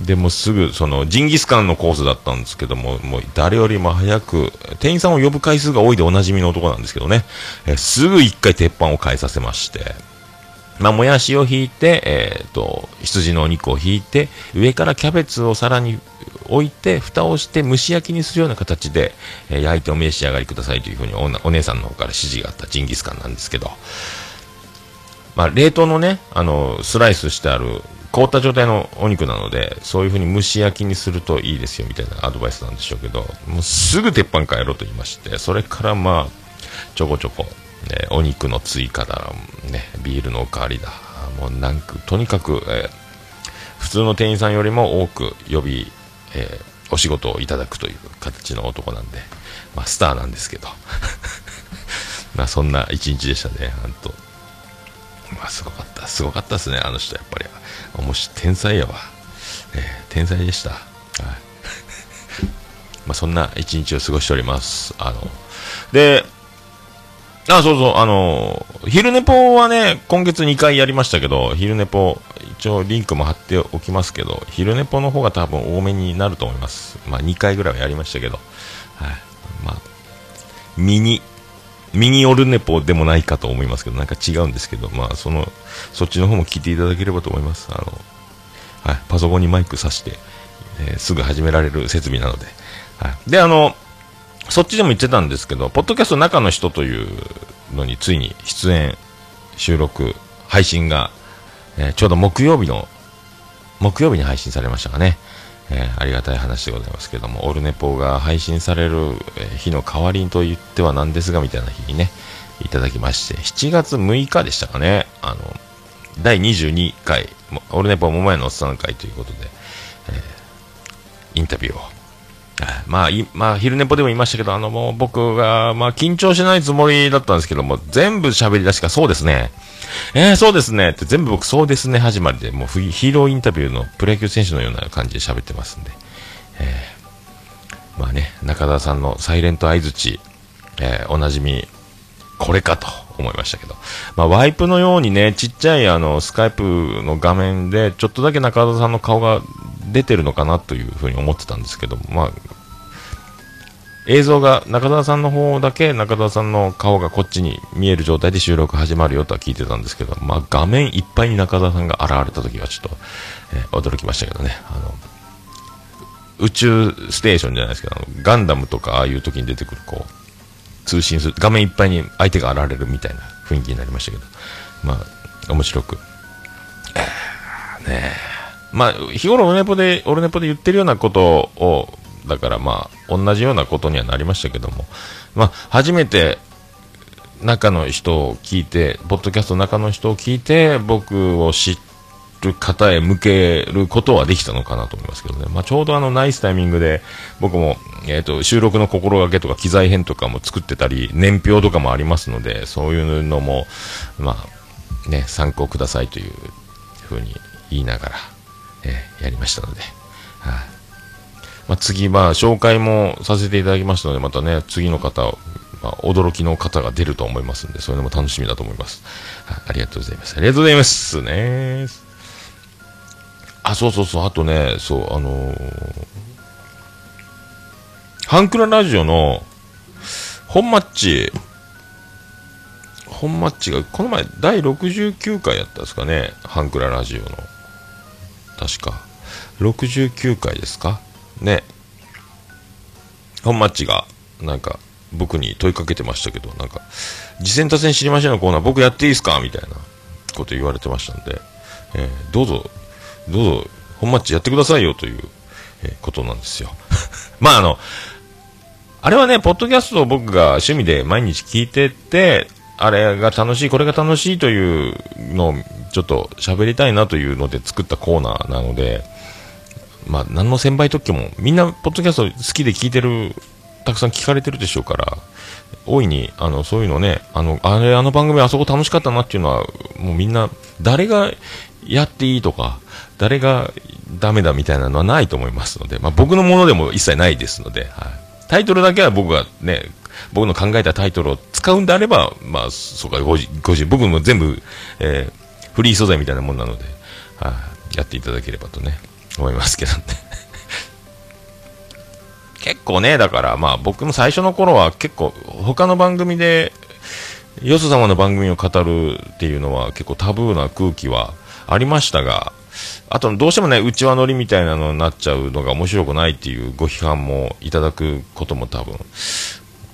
でもすぐ、その、ジンギスカンのコースだったんですけども、もう誰よりも早く、店員さんを呼ぶ回数が多いでおなじみの男なんですけどね、えすぐ一回鉄板を変えさせまして、まあ、もやしを引いて、えっ、と、羊のお肉を引いて、上からキャベツをさらに置いて、蓋をして蒸し焼きにするような形で、えー焼いてお召し上がりくださいというふうにおお姉さんの方から指示があったジンギスカンなんですけど、まあ、冷凍のね、あの、スライスしてある、凍った状態のお肉なので、そういう風に蒸し焼きにするといいですよみたいなアドバイスなんでしょうけど、もうすぐ鉄板変えろと言いまして、それからまあ、ちょこちょこ、ね、お肉の追加だ、ね、ビールのおかわりだ、もうなんか、とにかく、えー普通の店員さんよりも多く呼び、えーお仕事をいただくという形の男なんで、まあ、スターなんですけど。(laughs) まあ、そんな一日でしたね、本当まあ、すごかった、すごかったですね、あの人、やっぱ。面白い、天才やわ。えー天才でした。はい。まあ、そんな一日を過ごしております。あの、で、あ、そうそう、あの、昼寝ぽはね、今月2回やりましたけど、昼寝ぽ、一応リンクも貼っておきますけど、昼寝ぽの方が多分多めになると思い。ます。まあ、2回ぐらい。はやりましたけど、はい。まあ、ミニ、ミニオルネポでもないかと思いますけど、なんか違うんですけど、まあ、その、そっちの方も聞いていただければと思います。あの、はい、パソコンにマイク挿して、えーすぐ始められる設備なので。はい。で、あの、そっちでも言ってたんですけど、ポッドキャスト中の人というのについに出演、収録、配信が、えーちょうど木曜日の、木曜日に配信されましたかね。えーありがたい話でございますけども、オルネポが配信される、日の代わりと言ってはなんですが、みたいな日にね、いただきまして、7月6日でしたかね、あの、第22回、オルネポ桃屋のおっさん会ということで、えーインタビューを。はいまあ、いまあ、昼寝ぽでも言いましたけど、あの、もう僕が、まあ、緊張しないつもりだったんですけども、全部喋り出しか、そうですね。えー、そうですね。って全部僕、そうですね、始まりで、もうヒーローインタビューのプロ野球選手のような感じで喋ってますんで。えーまあね、中田さんのサイレント相づち、えーおなじみ、これかと思いましたけど、まあ、ワイプのようにね、ちっちゃいあのスカイプの画面で、ちょっとだけ中田さんの顔が出てるのかなというふうに思ってたんですけど、まあ、映像が中田さんの方だけ中田さんの顔がこっちに見える状態で収録始まるよとは聞いてたんですけど、まあ、画面いっぱいに中田さんが現れた時はちょっと、えー驚きましたけどね。あの宇宙ステーションじゃないですけど、ガンダムとかああいう時に出てくるこう、通信する、画面いっぱいに相手が現れるみたいな雰囲気になりましたけど、まあ、面白く。ねえまあ、日頃オルネポで、オルネポで言ってるようなことを、だからまあ、同じようなことにはなりましたけども、まあ、初めて、中の人を聞いて、ポッドキャスト中の人を聞いて、僕を知る方へ向けることはできたのかなと思いますけどね。まあ、ちょうどあの、ナイスタイミングで、僕も、えっ、と、収録の心がけとか機材編とかも作ってたり、年表とかもありますので、そういうのも、まあ、ね、参考くださいというふうに言いながら、えーやりましたので、はい、まあ、次、まあ、紹介もさせていただきましたので、またね、次の方、まあ、驚きの方が出ると思いますんで、そういうのも楽しみだと思います。はい、ありがとうございます。ありがとうございますね。あ、そうそうそう、あとね、そう、あのーハンクララジオの、本マッチ、本マッチが、この前、第69回やったんですかね、ハンクララジオの。確か。69回ですか？ね。本マッチが、なんか、僕に問いかけてましたけど、なんか、次戦多戦知りませんのコーナー、僕やっていいですか？みたいなこと言われてましたんで、えーどうぞ、どうぞ、本マッチやってくださいよという、えーことなんですよ。(laughs) まあ、あの、あれはね、ポッドキャストを僕が趣味で毎日聞いてて、あれが楽しい、これが楽しいというのをちょっと喋りたいなというので作ったコーナーなので、まあ、何の先輩特許も、みんな、ポッドキャスト好きで聞いてる、たくさん聞かれてるでしょうから、大いに、あの、そういうのね、あの、あれ、あの番組あそこ楽しかったなっていうのは、もうみんな、誰がやっていいとか、誰がダメだみたいなのはないと思いますので、まあ、僕のものでも一切ないですので、はい。タイトルだけは僕がね、僕の考えたタイトルを使うんであれば、まあ、そうか、ご自ご自僕も全部、えーフリー素材みたいなもんなので、はい、やっていただければとね、思いますけどね。(laughs) 結構ね、だからまあ僕も最初の頃は結構他の番組で、よそ様の番組を語るっていうのは結構タブーな空気はありましたが、あとどうしてもね、内輪乗りみたいなのになっちゃうのが面白くないっていうご批判もいただくことも多分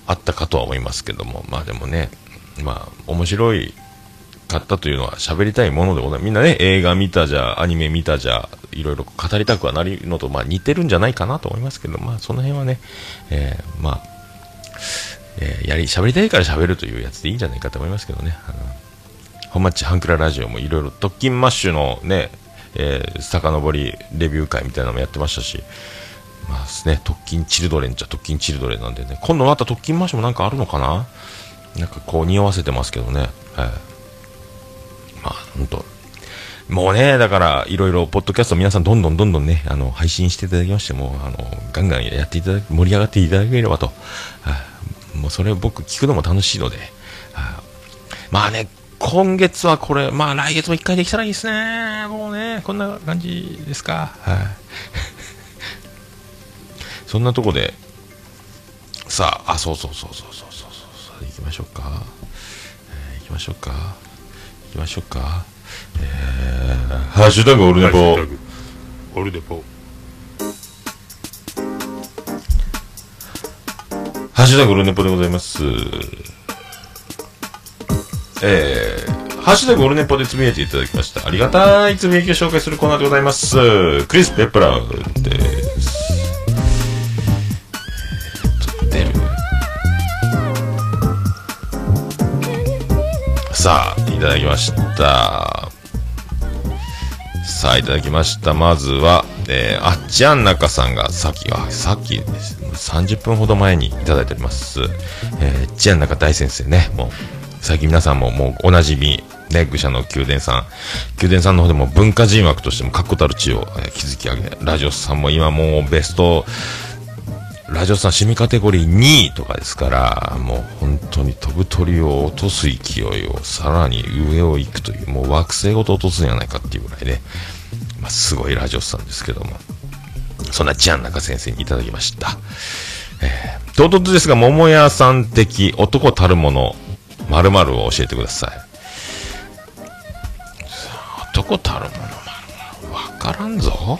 あったかとは思いますけども、まあでもね、まあ面白いかったというのは喋りたいものでございます。みんなね、映画見たじゃ、アニメ見たじゃ、いろいろ語りたくはなるのと、まあ似てるんじゃないかなと思いますけど、まあその辺はね、えーまあ、えーやり、喋りたいから喋るというやつでいいんじゃないかと思いますけどね。あの、本町ハンクララジオもいろいろ、特勤マッシュのね、えー、遡りレビュー会みたいなのもやってましたし、まあすね、特勤チルドレンじゃ特勤チルドレンなんでね、今度また特勤マッシュもなんかあるのかな？なんかこう匂わせてますけどね。はい。まあ、ほんと。もうね、だから、いろいろ、ポッドキャスト皆さんどんどんどんどんね、あの、配信していただきまして、もう、あの、ガンガンやっていただき、盛り上がっていただければと。はいもうそれを僕聞くのも楽しいので。はいまあね、今月はこれ、まあ来月も一回できたらいいですね。もうね、こんな感じですか。はい。そんなとこで、さあ、あ、そうそうそうそうそうそうそう、行きましょうか。えー行きましょうか。行きましょうか。えー、ハッシュタグオルネポ。オルネポ。ハッシュタグオルネポでございます。えー、ハッシュタグオルネポでつぶやいていただきました。ありがたいつぶやきを紹介するコーナーでございます。クリス・ペプラーです。さあ、いただきました。さあ、いただきました。まずは、えー、あっちゃんなかさんが、さっき、あ、さっきです。30分ほど前にいただいております。えー、ちゃんなか大先生ね、もう、最近皆さんももうおなじみ、ね、愚者の宮殿さん。宮殿さんの方でも文化人枠としても確固たる地位を、え築き上げ、ラジオスさんも今もうベスト、ラジオさん、シミカテゴリー2位とかですから、もう本当に飛ぶ鳥を落とす勢いをさらに上を行くという、もう惑星ごと落とすんじゃないかっていうぐらいね、まあ、すごいラジオさんですけども、そんなジャンナカ先生にいただきました。えー、唐突ですが、桃屋さん的男たるもの、〇〇を教えてください。男たるもの、〇〇わからんぞ。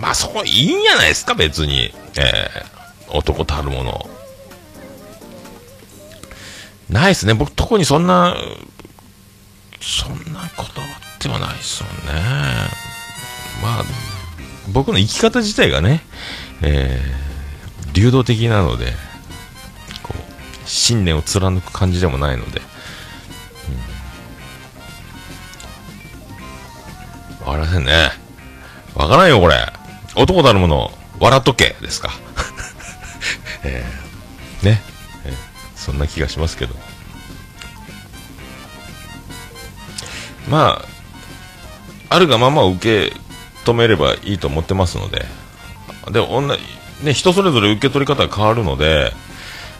まあ、そう、いいんじゃないですか、別に。えー、男たるもの。ないっすね。僕、特にそんな、そんなこだわってはないっすもんね。まあ、僕の生き方自体がね、えー、流動的なので、こう、信念を貫く感じでもないので、うん。わかりませんね。わからんよ、これ。男たるもの、笑っとけ、ですか。(laughs) えー、ね、えーそんな気がしますけど。まあ、あるがまま受け止めればいいと思ってますので、で、女、ね、人それぞれ受け取り方が変わるので、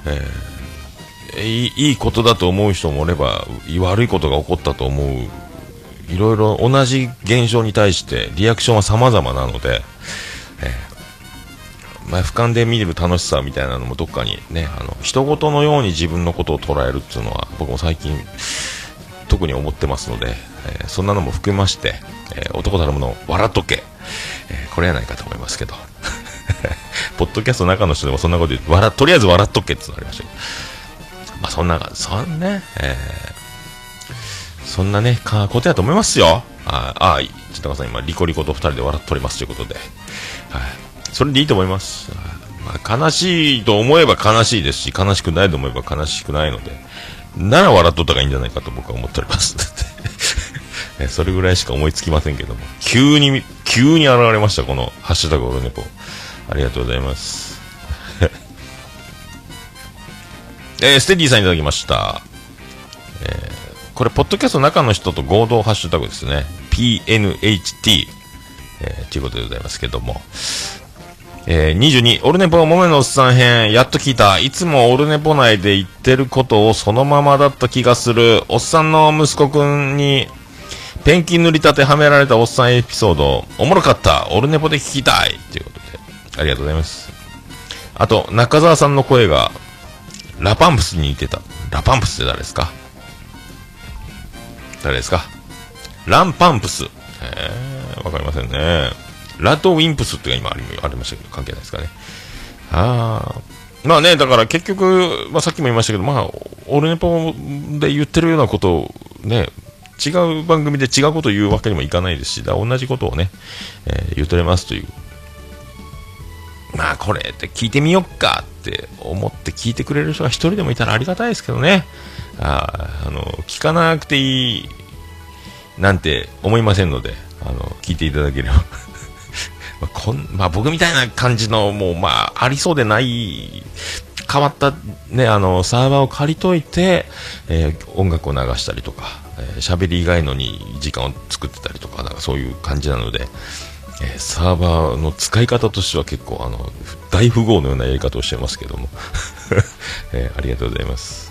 えーいいいいことだと思う人もおれば、悪いことが起こったと思う、いろいろ同じ現象に対してリアクションは様々なので、えーまあ、俯瞰で見る楽しさみたいなのもどっかにね、あの、人事のように自分のことを捉えるっていうのは、僕も最近、特に思ってますので、えーそんなのも含めまして、えー男たるもの笑っとけ、えーこれやないかと思いますけど。(laughs) ポッドキャストの中の人でもそんなこと言って、笑、とりあえず笑っとけってのありましたけど。まあそんな、そんね、えーそんなね、かことやと思いますよ。ああ、ちょっとさん今、リコリコと二人で笑っておりますということで。はい。それでいいと思います。はいまあ、悲しいと思えば悲しいですし、悲しくないと思えば悲しくないので、なら笑っとった方がいいんじゃないかと僕は思っております。(laughs) えそれぐらいしか思いつきませんけども、急に、急に現れました、この、ハッシュタグオルネポ。ありがとうございます。(laughs) えーステディさんいただきました。えーこれ、ポッドキャスト中の人と合同ハッシュタグですね。PNHT、えー、ということでございますけども。えー、22、オルネポもめのおっさん編、やっと聞いた。いつもオルネポ内で言ってることをそのままだった気がする。おっさんの息子くんに、ペンキ塗りたてはめられたおっさんエピソード、おもろかった。オルネポで聞きたい。ということで、ありがとうございます。あと、中澤さんの声が、ラパンプスに似てた。ラパンプスって誰ですか？誰ですか？ランパンプス。えー、わかりませんね。ラトウィンプスって今ありましたけど、関係ないですかね。ああ。まあね、だから結局、まあさっきも言いましたけど、まあ、オルネポで言ってるようなことをね、違う番組で違うことを言うわけにもいかないですし、だ同じことをね、えー言うとれますという。まあこれって聞いてみよっかって思って聞いてくれる人が一人でもいたらありがたいですけどね。あーあの、聞かなくていいなんて思いませんので、あの、聞いていただければ。(laughs) まあ、こん、まあ僕みたいな感じの、もうまあありそうでない、変わったね、あの、サーバーを借りといて、えー音楽を流したりとか、えー喋り以外のに時間を作ってたりとか、なんかそういう感じなので、えーサーバーの使い方としては結構あの、大富豪のようなやり方をしてますけども、(laughs) えーありがとうございます。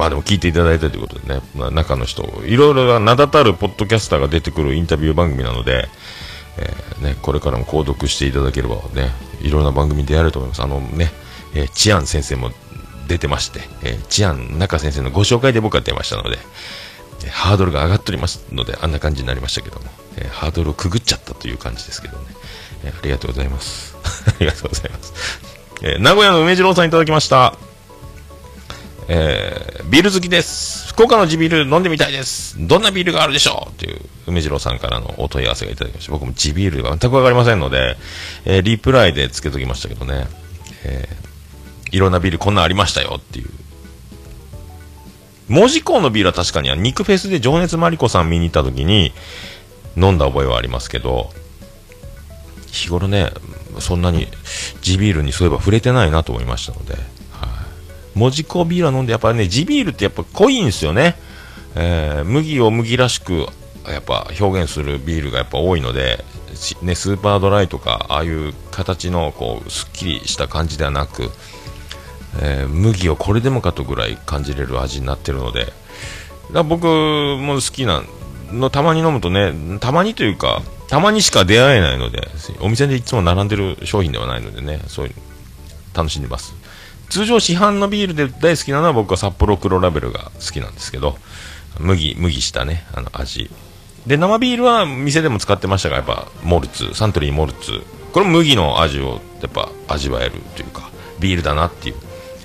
まあでも聞いていただいたということでね、まあ、中の人、いろいろな名だたるポッドキャスターが出てくるインタビュー番組なので、えーね、これからも購読していただければね、いろんな番組に出会えると思います。あのね、えーチアン先生も出てまして、えーチアン中先生のご紹介で僕は出ましたので、ハードルが上がっておりますので、あんな感じになりましたけども、えーハードルをくぐっちゃったという感じですけどね、えーありがとうございます。ありがとうございます。(laughs) (laughs) えー名古屋の梅次郎さんいただきました。えービール好きです。福岡の地ビール飲んでみたいです。どんなビールがあるでしょうという梅次郎さんからのお問い合わせがいただきました。僕も地ビールが全くわかりませんので、えーリプライでつけときましたけどね、えーいろんなビールこんなんありましたよっていう。文字工のビールは確かに肉フェスで情熱マリコさん見に行った時に飲んだ覚えはありますけど、日頃ね、そんなに地ビールにそういえば触れてないなと思いましたので、はい文字工ビールは飲んで、やっぱね、地ビールってやっぱ濃いんですよね。えー麦を麦らしく、やっぱ表現するビールがやっぱ多いので、ね、スーパードライとか、ああいう形の、こう、すっきりした感じではなく、えー麦をこれでもかとぐらい感じれる味になってるので、だ僕も好きなの、たまに飲むとね、たまにというか、たまにしか出会えないので、お店でいつも並んでる商品ではないのでね、そういう、楽しんでます。通常市販のビールで大好きなのは僕は札幌黒ラベルが好きなんですけど、麦、麦したね、あの味。で、生ビールは店でも使ってましたが、やっぱモルツ、サントリーモルツ。これも麦の味をやっぱ味わえるというか、ビールだなっていう。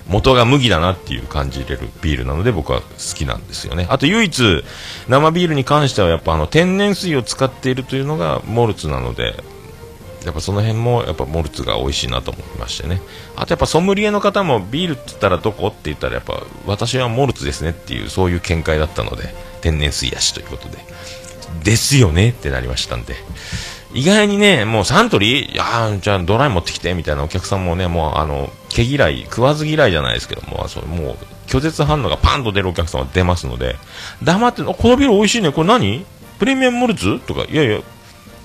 元が麦だなっていう感じれるビールなので僕は好きなんですよね。あと唯一生ビールに関してはやっぱあの天然水を使っているというのがモルツなので、やっぱその辺もやっぱモルツが美味しいなと思いましてね。あとやっぱソムリエの方もビールって言ったらどこって言ったらやっぱ私はモルツですねっていうそういう見解だったので天然水やしということで。ですよねってなりましたんで。意外にね、もうサントリーいやーじゃあドライ持ってきてみたいなお客さんもね、もうあの、毛嫌い、食わず嫌いじゃないですけども、それもう拒絶反応がパンと出るお客さんは出ますので、黙って、このビール美味しいね、これ何プレミアムモルツとか、いやいや、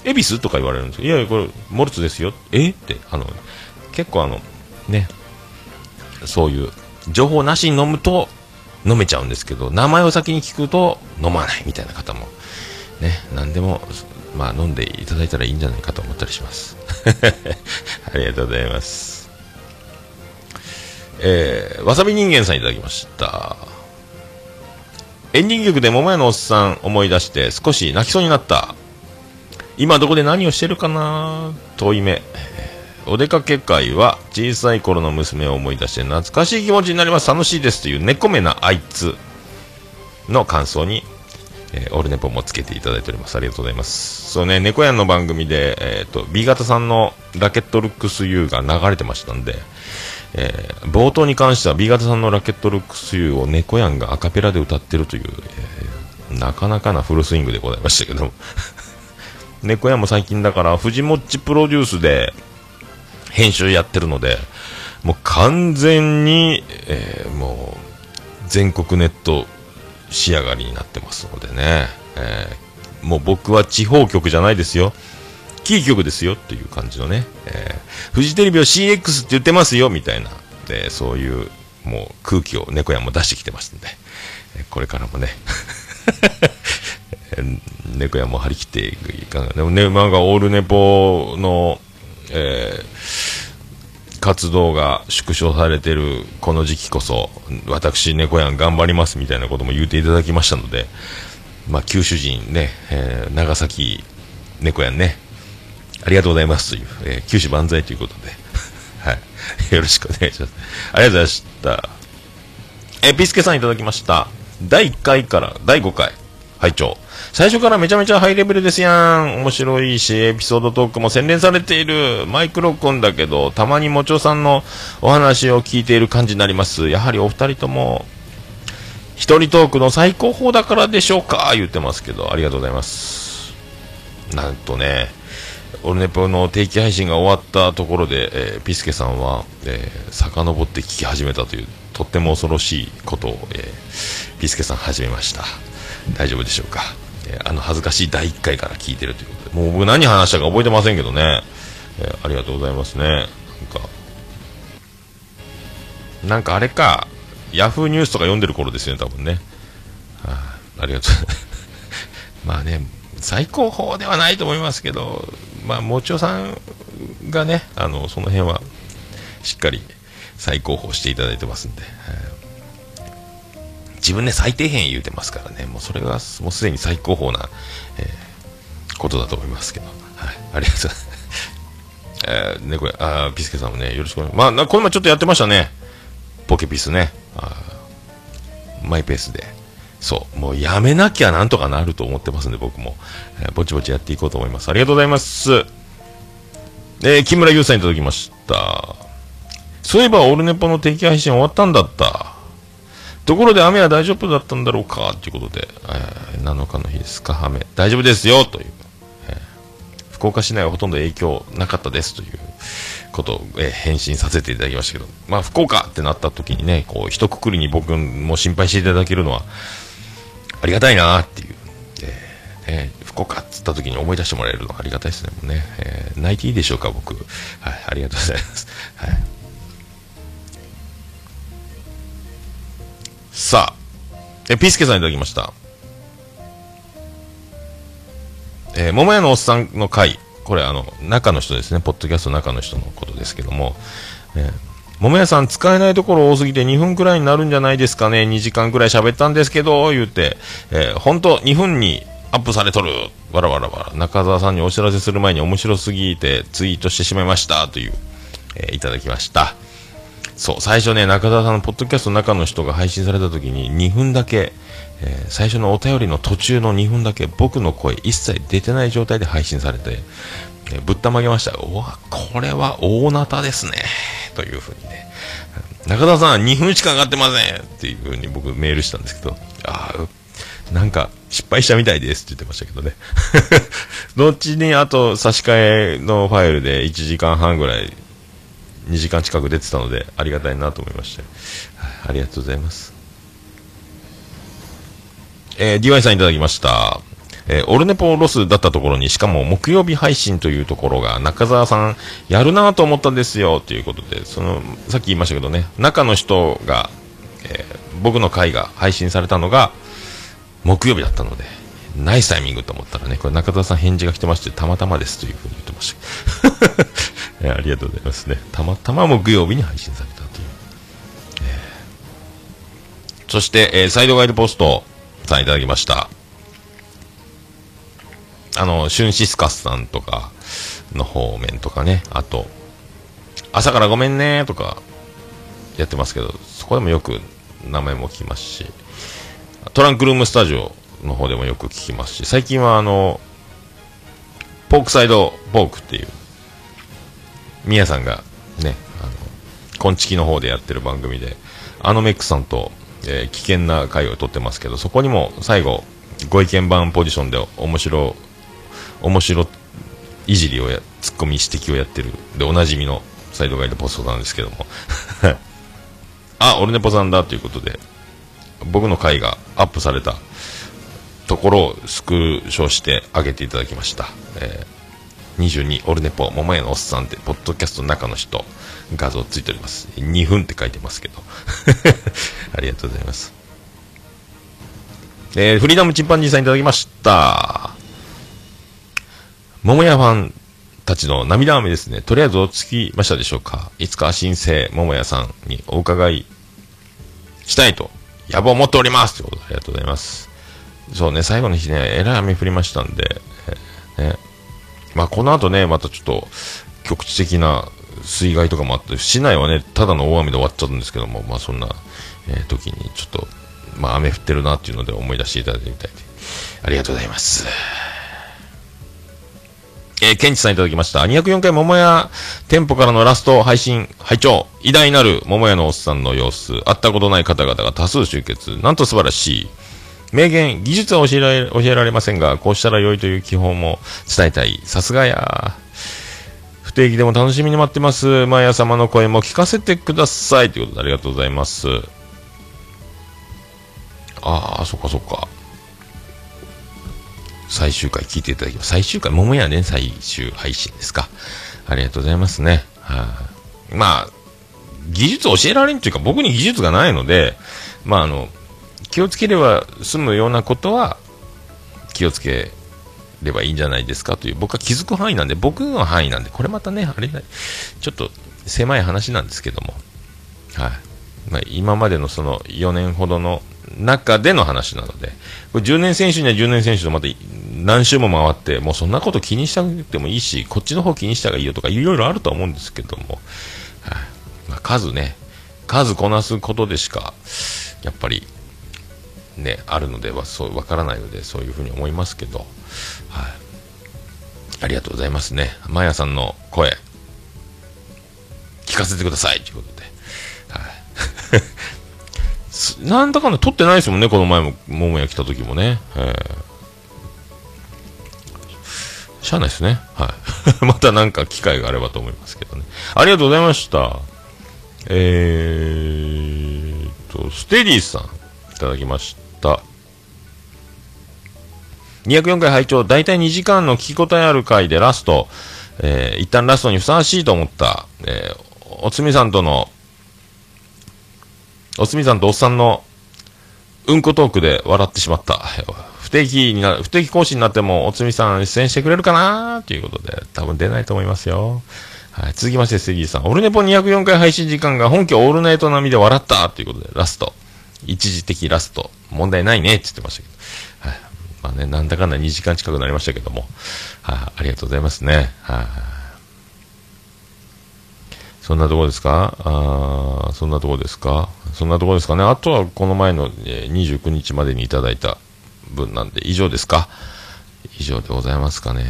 恵比寿？とか言われるんですよ。いやいや、これ、モルツですよ。え？って、あの、結構あの、ね、そういう、情報なしに飲むと飲めちゃうんですけど、名前を先に聞くと飲まないみたいな方も、ね、何でも、まあ飲んでいただいたらいいんじゃないかと思ったりします。(laughs) ありがとうございます。えー、わさび人間さんいただきました。エンディング曲で桃屋のおっさん思い出して少し泣きそうになった。今どこで何をしてるかな遠い目。お出かけ会は小さい頃の娘を思い出して懐かしい気持ちになります。楽しいですという猫目なあいつの感想に、えーオルネポもつけていただいております。ありがとうございます。そうね、猫やんの番組で、えっ、と、B 型さんのラケットルックス U が流れてましたんで、えー冒頭に関しては B 型さんのラケットルックス U を猫やんがアカペラで歌ってるという、えーなかなかなフルスイングでございましたけども猫やんも最近だから藤もっちプロデュースで編集やってるのでもう完全に、えーもう全国ネット仕上がりになってますのでね、えーもう僕は地方局じゃないですよ。キー局ですよっていう感じのね、えーフジテレビを CX って言ってますよみたいな。でそういうもう空気を猫やんも出してきてますんで、これからもね。(laughs) 猫やも張り切っていかがでもねなんかオールネポの、えー活動が縮小されてるこの時期こそ私猫やん頑張りますみたいなことも言っていただきましたのでまあ九州人ね、えー長崎猫やんねありがとうございますという、えー九州万歳ということで、(laughs) はい、よろしくお願いします。ありがとうございました。えーピスケさんいただきました。第1回から第5回、拝聴最初からめちゃめちゃハイレベルですやん。面白いし、エピソードトークも洗練されている。マイク録音だけど、たまにもちおさんのお話を聞いている感じになります。やはりお二人とも、一人トークの最高峰だからでしょうか言ってますけど、ありがとうございます。なんとね、オルネポの定期配信が終わったところで、えーピスケさんは、えー遡って聞き始めたというとっても恐ろしいことを、えーピスケさん始めました大丈夫でしょうか、えーあの恥ずかしい第1回から聞いてるということで。もう僕何話したか覚えてませんけどね、えーありがとうございますね。なんか。なんかあれか。ヤフーニュースとか読んでる頃ですよね多分ね。あありがとう。(laughs) まあね最高峰ではないと思いますけどまあもちおさんがねあのその辺はしっかり最高峰していただいてますんで、はい。自分で最底辺言うてますからねもうそれがもうすでに最高峰な、えーことだと思いますけど、はい、ありがとうございますえーね、これ、あピスケさんもね、よろしくお願いします。まあな、この前ちょっとやってましたね。ポケピスね。あマイペースで。そう。もうやめなきゃなんとかなると思ってますんで、僕も。えーぼちぼちやっていこうと思います。ありがとうございます。えー木村優さんいただきました。そういえば、オルネポの定期配信終わったんだった。ところで雨は大丈夫だったんだろうか？ということで、えー7日の日ですか、雨。大丈夫ですよというえ。福岡市内はほとんど影響なかったですということを、えー返信させていただきましたけど、まあ、福岡ってなった時にね、こう、一括りに僕も心配していただけるのは、ありがたいなっていう、えーね福岡っつった時に思い出してもらえるのはありがたいですね、もうね。えー泣いていいでしょうか、僕。はい、ありがとうございます。はい。さあ、え、ピースケさんいただきました。えー桃屋のおっさんの会、これあの、中の人ですね、ポッドキャストの中の人のことですけども、えー桃屋さん使えないところ多すぎて2分くらいになるんじゃないですかね、2時間くらい喋ったんですけど、言うて、えー、ほんと2分にアップされとる、わらわらわら、中澤さんにお知らせする前に面白すぎてツイートしてしまいました、という、えーいただきました。そう、最初ね、中澤さんのポッドキャストの中の人が配信された時に2分だけ、えー最初のお便りの途中の2分だけ僕の声一切出てない状態で配信されて、えーぶったまげました。うわ、これは大なたですね。というふうにね。中澤さん2分しか上がってませんっていうふうに僕メールしたんですけど、ああ、なんか失敗したみたいですって言ってましたけどね。(laughs) 後にあと差し替えのファイルで1時間半ぐらい2時間近く出てたのでありがたいなと思いまして、はいありがとうございます。えー、DY さんいただきました。えーオルネポロスだったところに、しかも木曜日配信というところが、中澤さん、やるなと思ったんですよ、ということで、その、さっき言いましたけどね、中の人が、えー僕の回が配信されたのが、木曜日だったので、ナイスタイミングと思ったらね、これ中澤さん返事が来てまして、たまたまですというふうに言ってました。えーありがとうございますね。たまたま木曜日に配信されたという。えーそして、えーサイドガイドポストさんいただきました。あの、シュンシスカスさんとかの方面とかね、あと、朝からごめんねとかやってますけど、そこでもよく名前も聞きますし、トランクルームスタジオの方でもよく聞きますし、最近はあの、ポークサイドポークっていう、ミヤさんがね、あの、コンチキの方でやってる番組で、あのメックさんと、えー危険な回を撮ってますけど、そこにも最後、ご意見番ポジションで面白、面白いじりをや、ツッコミ指摘をやってる、で、おなじみのサイドガイドポストなんですけども、(laughs) あ、オルネポさんだということで、僕の回がアップされたところをスクショしてあげていただきました。えー22オルネポ桃屋のおっさんってポッドキャストの中の人画像ついております。2分って書いてますけど。(laughs) ありがとうございます。えーフリーダムチンパンジーさんいただきました。桃屋ファンたちの涙雨ですね。とりあえず落ち着きましたでしょうか。いつか新生桃屋さんにお伺いしたいと野望を持っております。ということでありがとうございます。そうね最後の日ねえらい雨降りましたんで、えーね。まあ、この後ね、またちょっと局地的な水害とかもあって、市内はね、ただの大雨で終わっちゃうんですけども、まあ、そんな、えー時にちょっと、まあ、雨降ってるなっていうので思い出していただいてみたいで、ありがとうございます。えー、ケンチさんいただきました。204回桃屋店舗からのラスト配信、拝聴偉大なる桃屋のおっさんの様子、会ったことない方々が多数集結。なんと素晴らしい。名言、技術は教えられ教えられませんが、こうしたら良いという基本も伝えたい。さすがや。不定期でも楽しみに待ってます。マヤ様の声も聞かせてください。ということでありがとうございます。ああ、そっかそっか。最終回聞いていただきます。最終回、桃屋ね、最終配信ですか。ありがとうございますね。はい、まあ、技術を教えられんというか、僕に技術がないので、まあ、あの、気をつければ済むようなことは、気をつければいいんじゃないですかという、僕は気づく範囲なんで、僕の範囲なんで、これまたね、あれ、ちょっと狭い話なんですけども、はい。まあ、今までのその4年ほどの中での話なので、これ10年選手には10年選手とまた何周も回って、もうそんなこと気にしたくてもいいし、こっちの方気にした方がいいよとか、いろいろあると思うんですけども、はい。まあ、数ね、数こなすことでしか、やっぱり、ね、あるのでは、そう、わからないので、そういうふうに思いますけど、はい。ありがとうございますね。マヤさんの声、聞かせてくださいということで、はい。(laughs) なんだかんだ撮ってないですもんね、この前も、桃屋来た時もね。えーしゃあないですね。はい。(laughs) またなんか機会があればと思いますけどね。ありがとうございました。えーと、ステディさん、いただきました。204回拝聴大体2時間の聞き応えある回でラスト、えー一旦ラストにふさわしいと思った、えーおつみさんとの、おつみさんとおっさんの、うんこトークで笑ってしまった。不定期にな、不定期更新になっても、おつみさん出演してくれるかな？ということで、多分出ないと思いますよ。はい、続きまして、ステギーさん。オルネポ204回配信時間が本家オールナイト並みで笑ったということで、ラスト。一時的ラスト。問題ないねって言ってましたけど。はい。まあね、なんだかんだ2時間近くなりましたけども。はい、ありがとうございますね。はい。そんなところですか？あーそんなところですか？そんなところですかね？あとはこの前の、えー29日までにいただいた分なんで以上ですか？以上でございますかね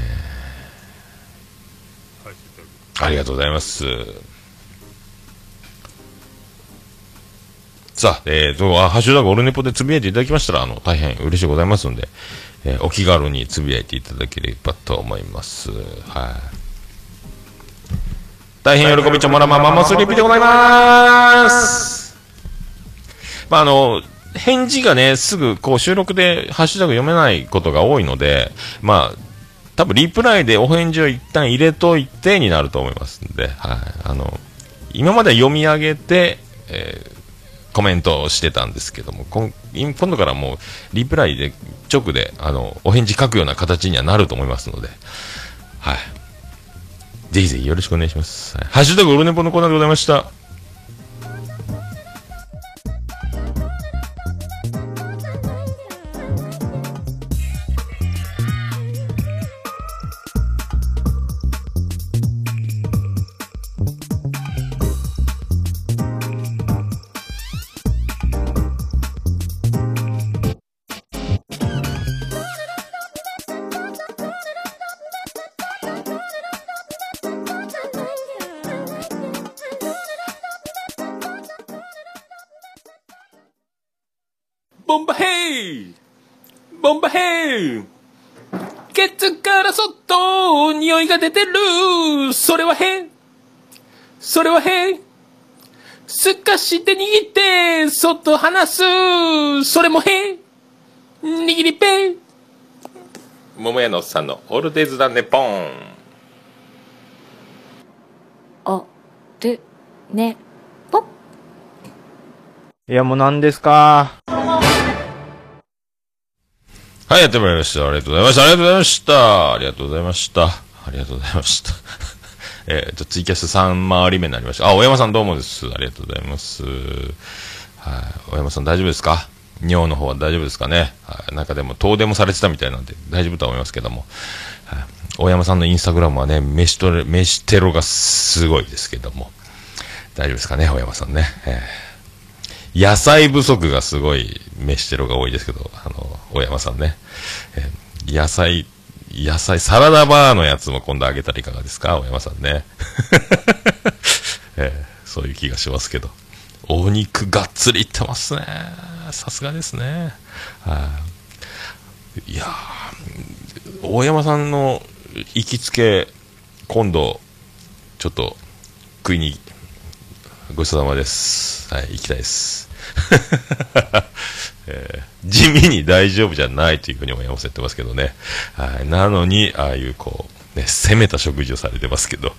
ありがとうございます。さあ、えーと、あハッシュタグオルネポでつぶやいていただきましたら、あの、大変嬉しいございますので、えーお気軽につぶやいていただければと思います。はい。大変喜びちょもらまママスリピでございます。まあ、あの、返事がね、すぐ、こう、収録でハッシュタグ読めないことが多いので、まあ、多分リプライでお返事を一旦入れといてになると思いますんで、はい。あの、今までは読み上げて、えーコメントをしてたんですけども、今今度からもう、リプライで、直で、あの、お返事書くような形にはなると思いますので、はい。ぜひぜひよろしくお願いします。はい、ハッシュタグオルネポのコーナーでございました。それはへすかして握ってそっと離すそれもへ握りペ桃屋のおっさんのオールデイズだねポンおるねぽいや、もう何ですか？はい、やってまいりました。ありがとうございました。ありがとうございました。ありがとうございました。ありがとうございました。えっと、ツイキャス3回り目になりました。あ、大山さんどうもです。ありがとうございます。はい、大山さん大丈夫ですか？尿の方は大丈夫ですかね？はい、なんかでも、遠出もされてたみたいなんで、大丈夫とは思いますけども。はい、大山さんのインスタグラムはね、飯と、飯テロがすごいですけども。大丈夫ですかね、大山さんね。えー野菜不足がすごい飯テロが多いですけど、あの、大山さんね。えー野菜、野菜、サラダバーのやつも今度あげたらいかがですか？大山さんね。(laughs) えーそういう気がしますけど。お肉がっつりいってますね。さすがですね。はい。いや大山さんの行きつけ、今度、ちょっと、食いに、ごちそうさまです。はい、行きたいです。(laughs) えー地味に大丈夫じゃないというふうに大山さん言ってますけどね。はい、なのに、ああいうこう、ね、攻めた食事をされてますけど、は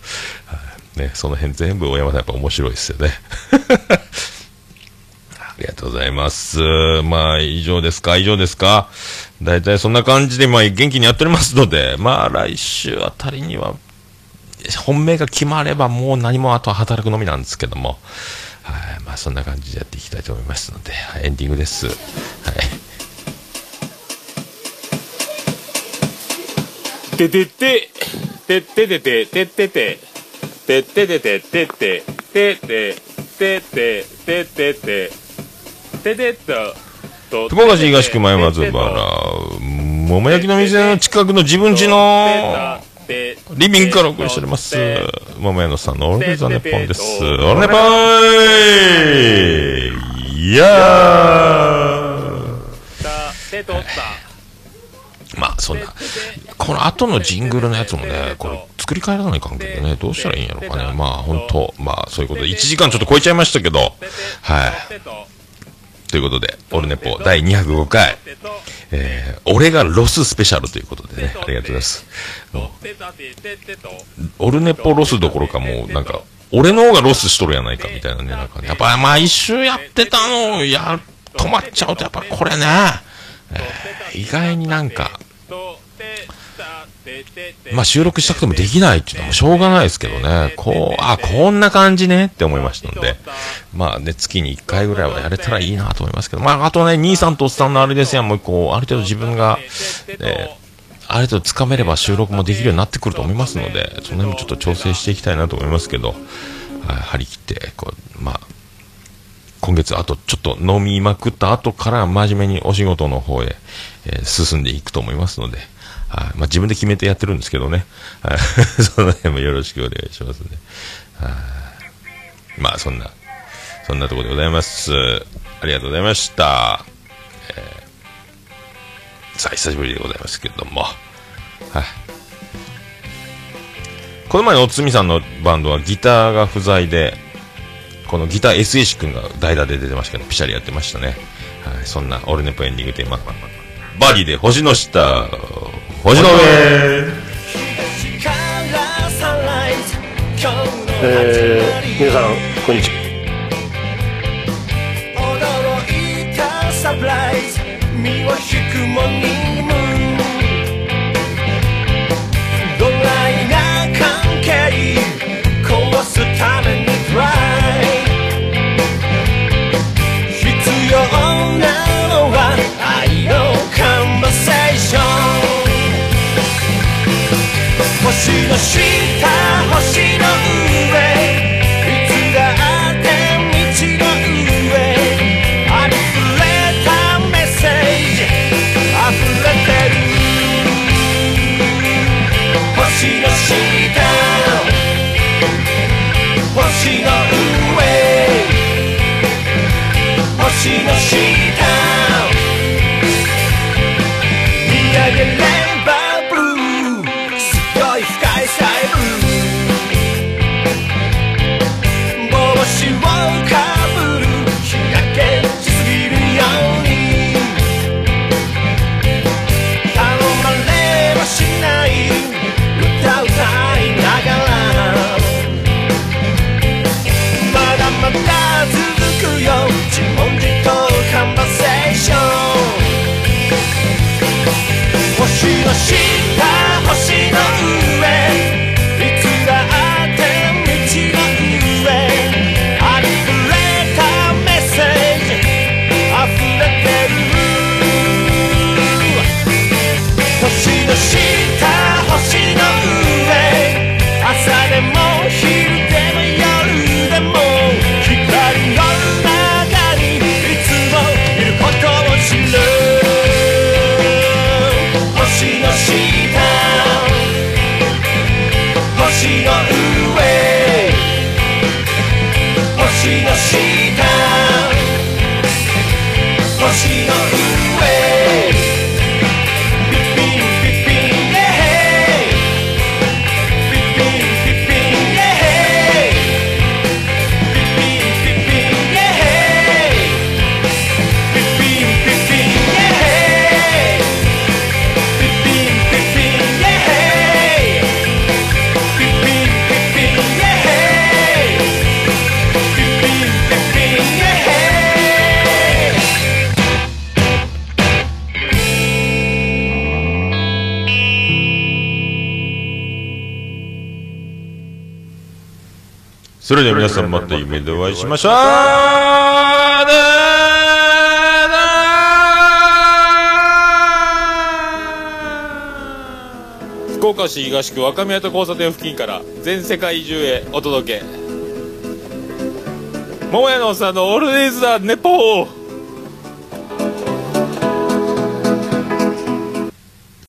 いね、その辺全部大山さんやっぱ面白いですよね。(laughs) ありがとうございます。まあ、以上ですか？以上ですか？大体そんな感じで、まあ、元気にやっておりますので、まあ、来週あたりには、本命が決まればもう何もあとは働くのみなんですけども、はい、まあ、そんな感じでやっていきたいと思いますので、はいエンディングです。はい。ててて、てててて、ててて、てててて、てて、てて、てて、ててて、ててと、福岡市東区前松原、桃焼きの店の近くの自分家のリビングからお送りしております。桃屋のさんのオールデザネポンです。オールネポンいや手取った。ーまあ、そんな、この後のジングルのやつもね、これ作り変えらない関係でね、どうしたらいいんやろうかね。まあ、本当まあ、そういうことで、1時間ちょっと超えちゃいましたけど、はい。ということで、オルネポ第205回、えー、俺がロススペシャルということでね、ありがとうございます。オルネポロスどころかもう、なんか、俺の方がロスしとるやないかみたいなね、なんかね、やっぱ毎週やってたのをや、止まっちゃうと、やっぱこれね、えー意外になんか、まあ収録したくてもできないっていうのはもうしょうがないですけどね、こう、あ、こんな感じねって思いましたので、まあね、月に1回ぐらいはやれたらいいなと思いますけど、まああとね、兄さんとおっさんのあれですやん、もうこう、ある程度自分が、えーある程度つかめれば収録もできるようになってくると思いますので、その辺もちょっと調整していきたいなと思いますけど、はい張り切って、こう、まあ、今月あとちょっと飲みまくった後から真面目にお仕事の方へ、えー進んでいくと思いますので、はいまあ、自分で決めてやってるんですけどね、はい。(laughs) その辺もよろしくお願いしますね。はい。まあそんな、そんなところでございます。ありがとうございました。えーさあ、久しぶりでございますけれども、はい。この前のおつみさんのバンドはギターが不在で、このギター SH 君が代打で出てましたけど、ピシャリやってましたね。はい、そんなオルネポエンディングテーマ、バディで星の下、星の上。えー、皆さんこんにちはイズ身を引くモーニングムーンドライな関係壊すためにトライ必要なのは愛のカンバセーション星の下星星の星の下。星の上。それでは皆さんまた夢でお会いしましょう福岡市東区若宮と交差点付近から全世界中へお届け。桃屋のおっさんのオールディーズ・ザ・ネポー。